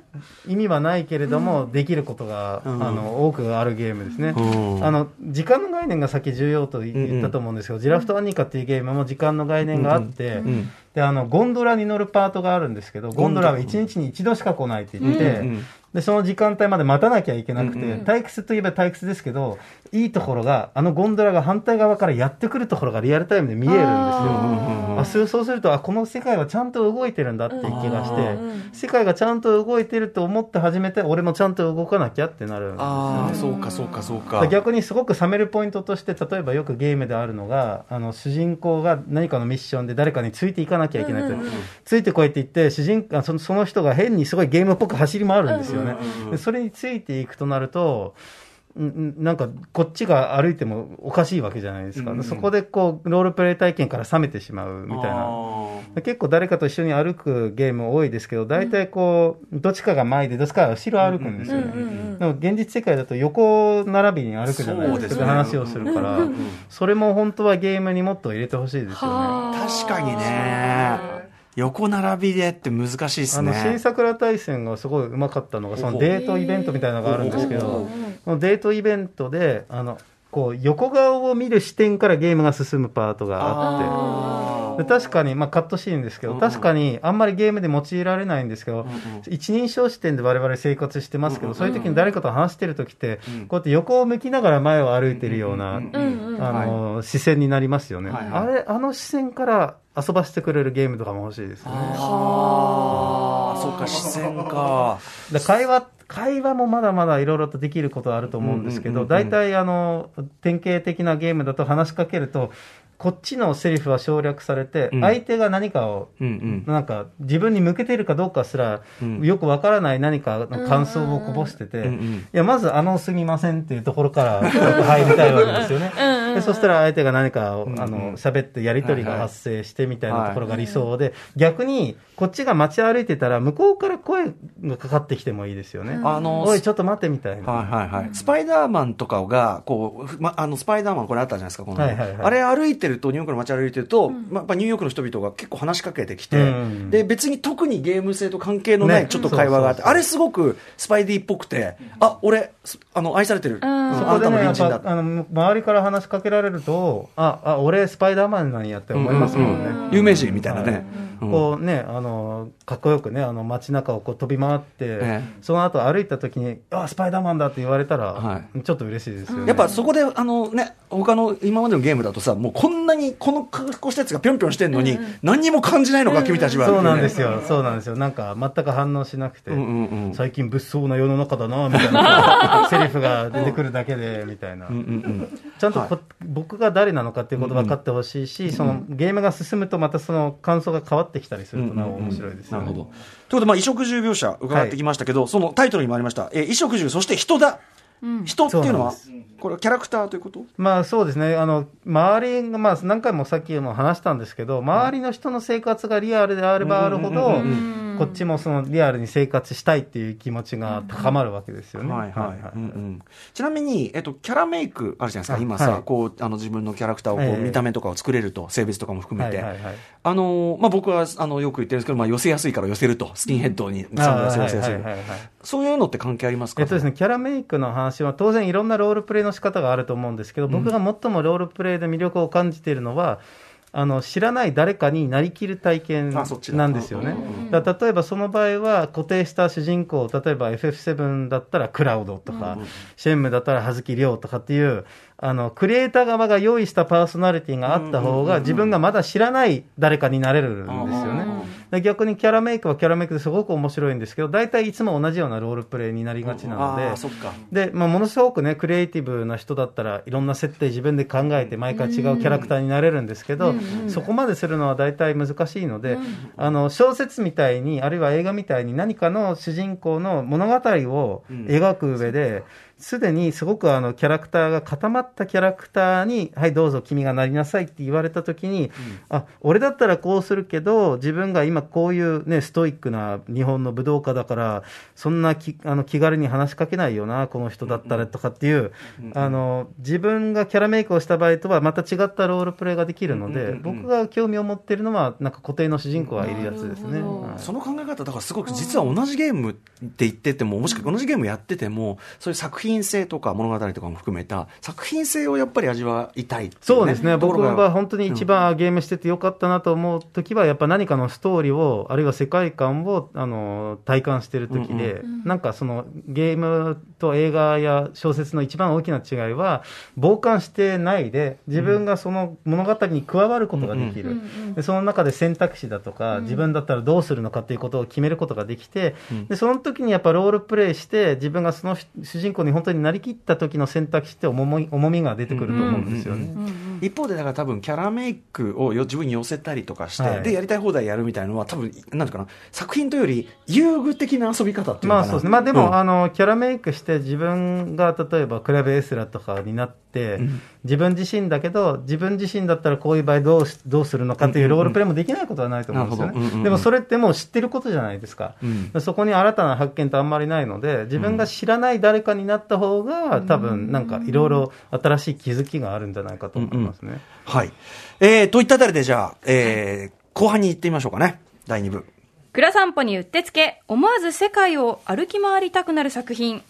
意味はないけれども、できることが、うん。あの、多くあるゲームですね。うん。あの、時間の概念がさっき重要と言言ったと思うんですけど、ジラフとアニカっていうゲームも時間の概念があって、んで、あの、ゴンドラに乗るパートがあるんですけど、ゴンドラは1日に一度しか来ないって言って、うんで、その時間帯まで待たなきゃいけなくて、うんうん。退屈といえば退屈ですけど、いいところが、あのゴンドラが反対側からやってくるところがリアルタイムで見えるんですよ。あそうそうするとあこの世界はちゃんと動いてるんだっていう気がして、うん世界がちゃんと動いてると思って始めて俺もちゃんと動かなきゃってなるんですよ。ああ、ねそうかそうかそうか。逆にすごく冷めるポイントとして例えばよくゲームであるのがあの主人公が何かのミッションで誰かについていかなきゃいけないと、ついてこいって言って主人あそのその人が変にすごいゲームっぽく走り回るんですよね、でそれについていくとなるとんんなんかこっちが歩いてもおかしいわけじゃないですか、うんそこでこうロールプレイ体験から冷めてしまうみたいな。な。結構誰かと一緒に歩くゲーム多いですけど、大体こう、どっちかが前で、どっちかが後ろ歩くんですよね。うんうんうんでも現実世界だと横並びに歩くじゃないですか、話をするから、それも本当はゲームにもっと入れてほしいですよね。確かにね。横並びでって難しいですあの、新ね。桜大戦がすごいうまかったのが、そのデートイベントみたいなのがあるんですけど、そのデートイベントで、あの、こう、横顔を見る視点からゲームが進むパートがあって、で確かに、まあ、カットシーンですけど、確かにあんまりゲームで用いられないんですけど、一人称視点で我々生活してますけど、そういう時に誰かと話してる時って、こうやって横を向きながら前を歩いてるような、うんうんあの、視線になりますよね。はいはい。あれ、あの視線から遊ばせてくれるゲームとかも欲しいですね。そうか、視線か。で会話、会話もまだまだいろいろとできることあると思うんですけど、大体あの、典型的なゲームだと話しかけると、こっちのセリフは省略されて、うん。相手が何かを。なんか自分に向けているかどうかすら、うん。よくわからない何かの感想をこぼしてて、いや、まずあのすみませんっていうところから入りたいわけですよね。*laughs* でそしたら相手が何かを、あの、喋ってやりとりが発生してみたいなところが理想で、逆に、こっちが街歩いてたら、向こうから声がかかってきてもいいですよね。あのおい、ちょっと待ってみたいな。はいはいはい。スパイダーマンとかが、こう、ふま、あの、スパイダーマンこれあったじゃないですか、この、あれ歩いてると、ニューヨークの街歩いてると、まあ、やっぱニューヨークの人々が結構話しかけてきて、うん。で、別に特にゲーム性と関係のないね。ちょっと会話があって、あれすごくスパイディっぽくて、あ、俺、すあの、愛されてる。うん。あん。たのそこでね、や隣人だ。あの、周りから話しかけられると、あ、あ、俺スパイダーマンなんやって思いますもんね。うんうんうん。有名人みたいなね。うん。こうね、あの、かっこよくね、あの街中をこう飛び回って、えその後歩いた時に、あ、スパイダーマンだって言われたら、はちょっと嬉しいですよね。やっぱそこで、あのね、他の今までのゲームだとさ、もうこんなにこの格好したやつがぴょんぴょんしてんのに、何にも感じないのか、君たちは。そうなんですよ、そうなんですよ。なんか、全く反応しなくて、最近物騒な世の中だな、みたいな、*laughs* セリフが出てくるだけで、みたいな。ちゃんとこ、僕が誰なのかっていうこと分かってほしいし、そのゲームが進むとまたその感想が変わってきたりするとなお面白いですよね。なるほど。ということで、まあ、衣食住描写伺ってきましたけど、そのタイトルにもありました、えー衣食住、そして人だ。人っていうのはそうなんで、これはキャラクターということ？まあそうですね、あの周りが、まあ、何回もさっきも話したんですけど、周りの人の生活がリアルであればあるほど、こっちもそのリアルに生活したいっていう気持ちが高まるわけですよね。はいはいうんうん。ちなみに、えっと、キャラメイクあるじゃないですか、あ今さ、はい。こうあの自分のキャラクターをこう、ええ。見た目とかを作れると、性別とかも含めて、はいはいはいあのまあ、僕はあのよく言ってるんですけど、まあ、寄せやすいから寄せると、スキンヘッドにサングラス寄せやすいそういうのって関係ありますか、えっとですね、キャラメイクの話は当然いろんなロールプレイの仕方があると思うんですけど、僕が最もロールプレイで魅力を感じているのは、あの知らない誰かになりきる体験あそっちだ。なんですよね。だ例えばその場合は固定した主人公、例えば FF7 だったらクラウドとか、シェンムだったら葉月亮とかっていう、あのクリエイター側が用意したパーソナリティがあった方が、自分がまだ知らない誰かになれるんですよね。で逆にキャラメイクはキャラメイクですごく面白いんですけど、大体いつも同じようなロールプレイになりがちなので、あーそっか。で、まあ、ものすごくね、クリエイティブな人だったらいろんな設定自分で考えて毎回違うキャラクターになれるんですけど、そこまでするのは大体難しいので、あの、小説みたいに、あるいは映画みたいに何かの主人公の物語を描く上で、すでにすごくあのキャラクターが固まったキャラクターに、はい、どうぞ君がなりなさいって言われたときに、あ俺だったらこうするけど、自分が今こういう、ね、ストイックな日本の武道家だから、そんなきあの気軽に話しかけないよな、この人だったらとかっていう、あの自分がキャラメイクをした場合とはまた違ったロールプレイができるので、僕が興味を持っているのは、なんか固定の主人公がいるやつですね。はい。その考え方、だからすごく実は同じゲームって言ってても、もしくは同じゲームやってても、そういう作品性とか物語とかも含めた、作品性をやっぱり味わいたいっていそうですね、僕は本当に一番ゲームしててよかったなと思うときは、やっぱ何かのストーリーを、あるいは世界観をあの体感してるときで、なんかそのゲームと映画や小説の一番大きな違いは、傍観してないで、自分がその物語に加わることができる、でその中で選択肢だとか、自分だったらどうするのかっていうことを決めることができて、でその時にやっぱロールプレイして、自分がその主人公に本当になりきった時の選択肢って重み重みが出てくると思うんですよね。一方で、だから多分キャラメイクをよ自分に寄せたりとかして、はいで、やりたい放題やるみたいなのは、多分なんていうかな、作品というより遊具的な遊び方っていうのかな。まあそうですね。まあでも、うんあの、キャラメイクして自分が例えばクラブエスラとかになって、自分自身だけど、自分自身だったらこういう場合どうしどうするのかっていうロールプレイもできないことはないと思うんですよなるほどうんうんうんね。でもそれってもう知ってることじゃないですか。んそこに新たな発見ってあんまりないので、自分が知らない誰かになった方が、多分なんかいろいろ新しい気づきがあるんじゃないかと思いますね。はい。えー、といったあたりで、じゃあ、えー後半に行ってみましょうかね。第2部。蔵散歩にうってつけ、思わず世界を歩き回りたくなる作品。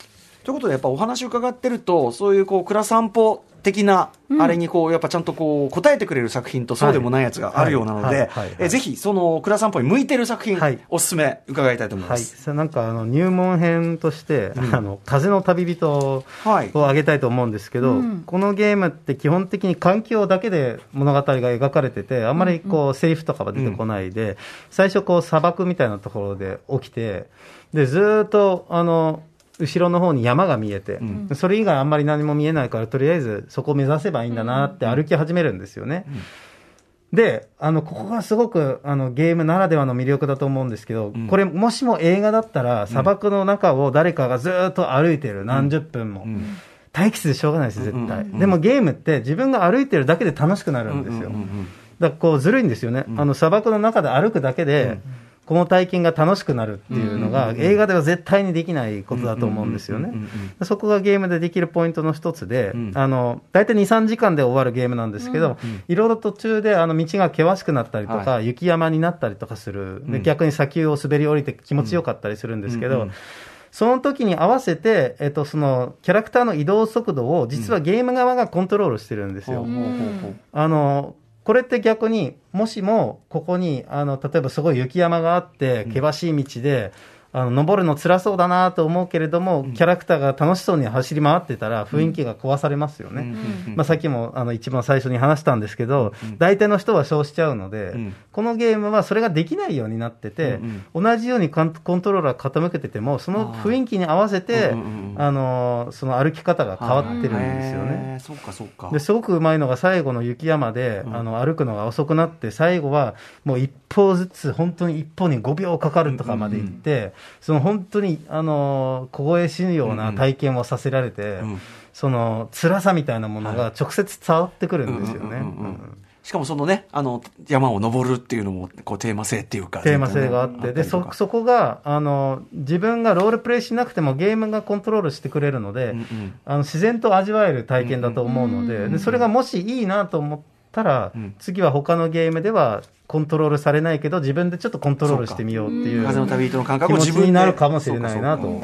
ということで、やっぱお話伺ってると、そういうこう、蔵散歩的な、あれにこう、やっぱちゃんとこう、答えてくれる作品とそうでもないやつがあるようなのではい。はい。はい。はい、えーぜひ、その、蔵散歩に向いてる作品はい、おすすめ伺いたいと思いまはい、す。それなんかあの入門編として、あの風の旅人はい。を挙げたいと思うんですけど、このゲームって基本的に環境だけで物語が描かれてて、あんまりこう、セリフとかは出てこないで、最初こう砂漠みたいなところで起きて、でずーっとあの後ろの方に山が見えて、それ以外あんまり何も見えないから、とりあえずそこを目指せばいいんだなって歩き始めるんですよね。で、あの、ここがすごく、あの、ゲームならではの魅力だと思うんですけど、これ、もしも映画だったら、砂漠の中を誰かがずーっと歩いてる、何十分も。待機室でしょうがないです、絶対。でもゲームって自分が歩いてるだけで楽しくなるんですよ。だからこうずるいんですよね。あの砂漠の中で歩くだけで、この体験が楽しくなるっていうのが、映画では絶対にできないことだと思うんですよね。そこがゲームでできるポイントの一つで、あの、大体2、3時間で終わるゲームなんですけど、いろいろ途中であの道が険しくなったりとか、雪山になったりとかする。で逆に砂丘を滑り降りて気持ちよかったりするんですけど、その時に合わせて、えっと、その、キャラクターの移動速度を、実はゲーム側がコントロールしてるんですよ。あの、これって逆に、もしも、ここに、あの、例えばすごい雪山があって、険しい道で、あの、登るの辛そうだなと思うけれども、キャラクターが楽しそうに走り回ってたら、雰囲気が壊されますよね。まあ、さっきも、あの、一番最初に話したんですけど、大体の人はそうしちゃうので、このゲームはそれができないようになってて、同じようにコントローラー傾けてても、その雰囲気に合わせて、あの、その歩き方が変わってるんですよね。そうか、そうか。ですごくうまいのが最後の雪山で、あの歩くのが遅くなって最後はもう一歩ずつ本当に一歩に5秒かかるとかまで行って、その本当にあの凍え死ぬような体験をさせられて、んその辛さみたいなものが直接伝わってくるんですよね。うんうんうんうん。うんしかもそのね、あの、山を登るっていうのも、こう、テーマ性っていうか。テーマ性があって、で、そ、そこが、あの、自分がロールプレイしなくてもゲームがコントロールしてくれるので、うんうん。あの自然と味わえる体験だと思うので、でそれがもしいいなと思ったら、うん次は他のゲームではコントロールされないけど、自分でちょっとコントロールしてみようっていう風の旅人の感気覚を自分で。持ちになるかもしれないなと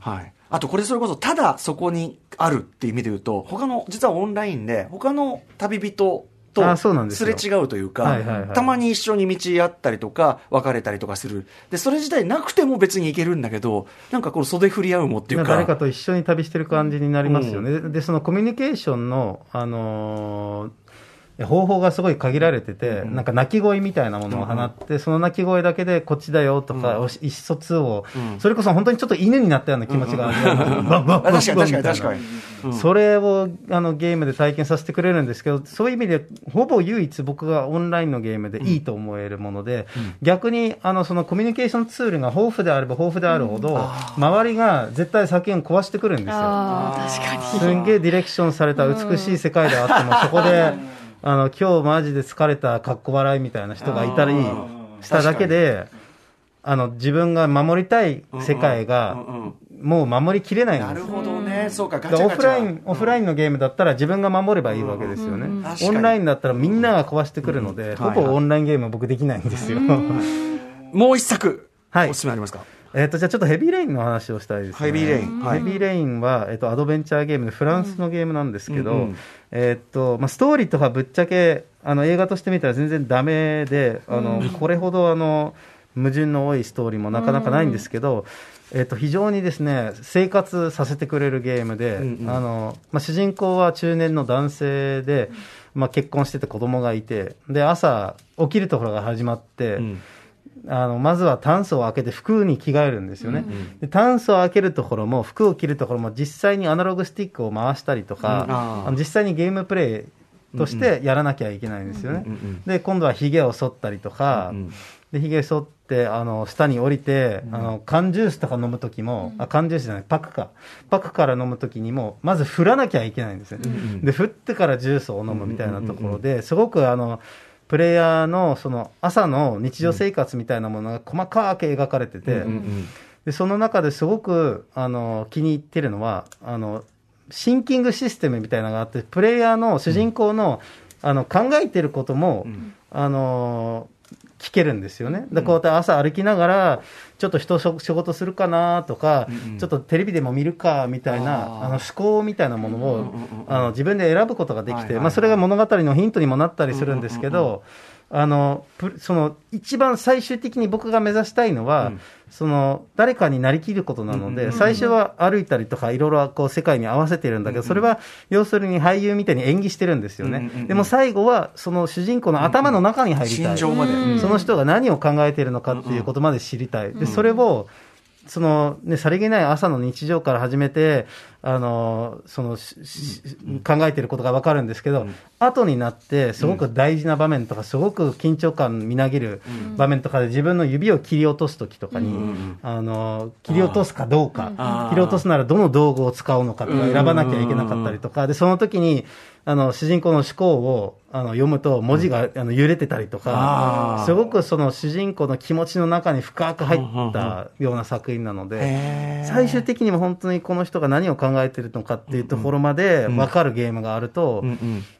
はい。あと、これそれこそ、ただそこにあるっていう意味で言うと、他の、実はオンラインで、他の旅人とあそうなんですすれよ違うというか、はいはいはいたまに一緒に道あったりとか、別れたりとかする。で、それ自体なくても別に行けるんだけど、なんかこの袖振り合うもっていうか。誰かと一緒に旅してる感じになりますよね。で、そのコミュニケーションの、あのー方法がすごい限られてて、なんか鳴き声みたいなものを放って、その鳴き声だけでこっちだよとか、意思疎通を、うんそれこそ本当にちょっと犬になったような気持ちがある。バンバンバンバン確かに確かにみたいな確かに。うんそれをあのゲームで体験させてくれるんですけど、そういう意味で、ほぼ唯一僕がオンラインのゲームでいいと思えるもので、逆にあのそのコミュニケーションツールが豊富であれば豊富であるほど、周りが絶対作品を壊してくるんですよ。ああ、確かに。すんげえディレクションされた美しい世界であっても、そこで、あの、今日マジで疲れたかっこ笑いみたいな人がいたりしただけで、あの、自分が守りたい世界がもう守りきれないんなるです。よ。ほどね。そうか、ガだチャガチャ。オフライン、オフラインのゲームだったら自分が守ればいいわけですよね。オンラインだったらみんなが壊してくるので、ほぼオンラインゲームは僕できないんですよ。もう一作、はい。おすすめありますか？えっと、じゃあちょっとヘビーレインの話をしたいですね。ヘビーレイン。はい。ヘビーレインは、えっと、アドベンチャーゲームでフランスのゲームなんですけど、うんうんえっと、まあ、ストーリーとかぶっちゃけ、あの、映画として見たら全然ダメで、あの、これほどあの、矛盾の多いストーリーもなかなかないんですけど、えっと、非常にですね、生活させてくれるゲームで、うんうん。あの、まあ、主人公は中年の男性で、まあ、結婚してて子供がいて、で、朝、起きるところが始まって、うんあの、まずはタンスを開けて服に着替えるんですよね。でタンスを開けるところも、服を着るところも実際にアナログスティックを回したりとか、うんあの実際にゲームプレイとしてやらなきゃいけないんですよね。うんうんで、今度は髭を剃ったりとか、うんで、髭剃って、あの、下に降りて、あの、缶ジュースとか飲むときも、あ、缶ジュースじゃない、パクか。パクから飲むときにも、まず振らなきゃいけないんですよ。で、振ってからジュースを飲むみたいなところで、すごくあの、プレイヤーのその朝の日常生活みたいなものが細かく描かれてて、でその中ですごくあの気に入ってるのはあのシンキングシステムみたいなのがあってプレイヤーの主人公の,、あの考えてることも、あの聞けるんですよね。で、こうやって朝歩きながら、ちょっと人仕仕事するかなとか、ちょっとテレビでも見るかみたいな、あの思考みたいなものを、あの自分で選ぶことができて、はいはいはいまあそれが物語のヒントにもなったりするんですけど、あの、プその、一番最終的に僕が目指したいのは、うんその、誰かになりきることなので、うんうんうん最初は歩いたりとか、いろいろこう世界に合わせてるんだけど、それは、要するに俳優みたいに演技してるんですよね。うんうんうんでも最後は、その主人公の頭の中に入りたい。心情まで。うんその人が何を考えているのかっていうことまで知りたい。で、それを、そのね、さりげない朝の日常から始めて、あの、その、考えていることがわかるんですけど、後になって、すごく大事な場面とか、すごく緊張感みなぎる場面とかで自分の指を切り落とすときとかに、あの、切り落とすかどうか切り落とすならどの道具を使うのかとか選ばなきゃいけなかったりとか、で、その時に、あの、主人公の思考を、あの、読むと文字が、あの揺れてたりとか、すごくその主人公の気持ちの中に深く入ったような作品なので、最終的にも本当にこの人が何を考えてるのかっていうところまで分かるゲームがあると、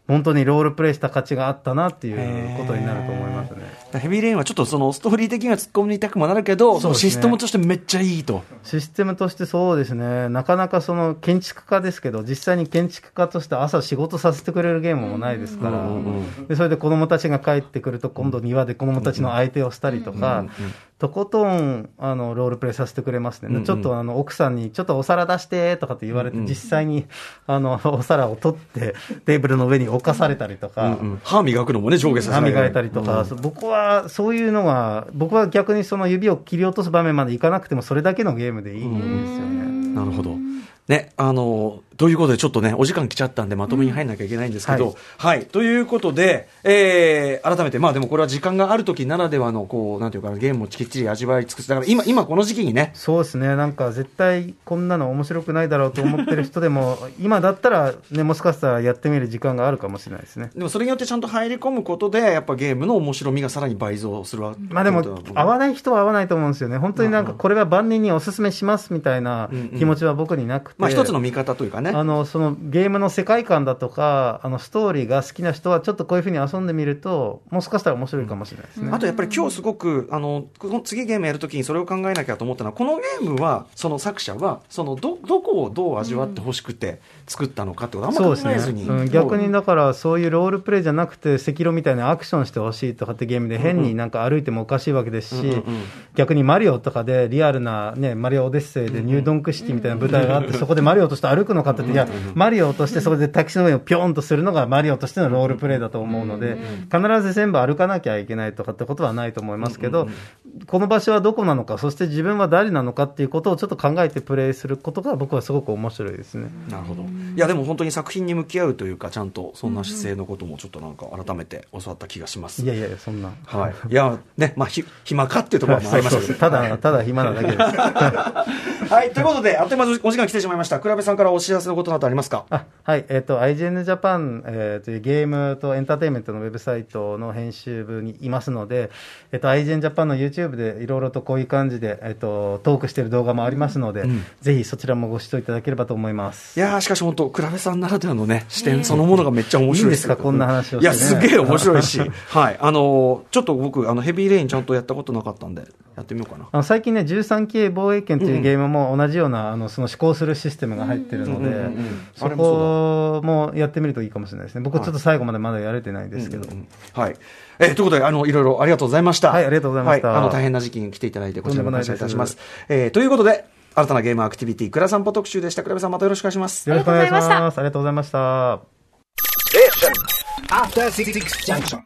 本当にロールプレイした価値があったなっていうことになると思いますね。ヘビーレインはちょっとそのストーリー的には突っ込みたくもなるけど、ね。システムとしてめっちゃいいと。システムとしてそうですね、なかなかその建築家ですけど、実際に建築家として朝仕事させてくれるゲームもないですから、でそれで子供たちが帰ってくると、今度庭で子供たちの相手をしたりとか、とことんあのロールプレイさせてくれますね、うんうん。ちょっとあの奥さんに、ちょっとお皿出してとかって言われて、実際にあのお皿を取って、テーブルの上に置かされたりとか。うんうん。歯磨くのもね、上下させ歯磨いたりとか、僕はそういうのが、僕は逆にその指を切り落とす場面までいかなくても、それだけのゲームでいいんですよね。なるほど。ね、あの、ということで、ちょっとね、お時間来ちゃったんで、まとめに入んなきゃいけないんですけど、はい、ということで、えー、改めて、まあでもこれは時間がある時ならではの、こう、なんていうかな、ゲームをきっちり味わい尽くす。だから今、今この時期にね、そうですね、なんか絶対こんなの面白くないだろうと思ってる人でも、*laughs* 今だったら、ね、もしかしたらやってみる時間があるかもしれないですね。でもそれによってちゃんと入り込むことで、やっぱゲームの面白みがさらに倍増するわまあでも合わない人は合わないと思うんですよね、本当になんか、これは万人にお勧めしますみたいな気持ちは僕になくて、まあ一つの見方というかね。あのそのゲームの世界観だとか、あのストーリーが好きな人は、ちょっとこういうふうに遊んでみると、もしかしたら面白いかもしれないですね。あとやっぱり今日すごく、あの、この次ゲームやるときにそれを考えなきゃと思ったのは、このゲームは、その作者は、そのど、どこをどう味わってほしくて作ったのかってことあんまそうです考えずに。ね、うん、逆にだから、そういうロールプレイじゃなくて、赤色みたいなアクションしてほしいとかってゲームで、変になんか歩いてもおかしいわけですし、うんうんうん。逆にマリオとかで、リアルな、ね、マリオオデッセイでニュードンクシティみたいな舞台があって、そこでマリオとして歩くのかって言って、いや、マリオとしてそこでタクシーの上をぴょんとするのがマリオとしてのロールプレイだと思うので、必ず全部歩かなきゃいけないとかってことはないと思いますけど、この場所はどこなのか、そして自分は誰なのかっていうことをちょっと考えてプレイすることが、僕はすごく面白いですね。なるほど。いや、でも本当に作品に向き合うというか、ちゃんとそんな姿勢のこともちょっっとなんか改めて教わった気がします。いやいやいや、そんな。はい。いや、ね、まあ、ひ、暇かっていうところもありましたけど。ただ、ただ暇なだけです。*laughs* はい。ということで、あっという間にお時間来てしまいました。倉部さんからお知らせのことなどありますか？あはい、えっ、と、IGN Japan、えーというゲームとエンターテインメントのウェブサイトの編集部にいますので、えっ、と、IGN Japan の YouTube でいろいろとこういう感じで、えっ、と、トークしている動画もありますので、ぜひそちらもご視聴いただければと思います。いやー、しかし本当、倉部さんならではのね、視点そのものがめっちゃ面白いいいんですか？こんな話をね。いや、すげえ面白いし、*laughs* はい。あのーちょっと僕、あの、ヘビーレインちゃんとやったことなかったんで、やってみようかな。あの最近ね、13系防衛権というゲームも同じような、あのその思考するシステムが入ってるので、うんうんうんそれもそうだこもやってみるといいかもしれないですね。僕ちょっと最後までまだやれてないですけど。はい。えーということで、あの、いろいろありがとうございました。はいありがとうございましたはいあの、大変な時期に来ていただいて、こちらも感謝いたします。とえーということで、新たなゲームアクティビティ、倉散歩特集でした。倉部さん、またよろしくお願いします。よろしくお願いしありがとうございましたます。ありがとうございました。After Six Junction.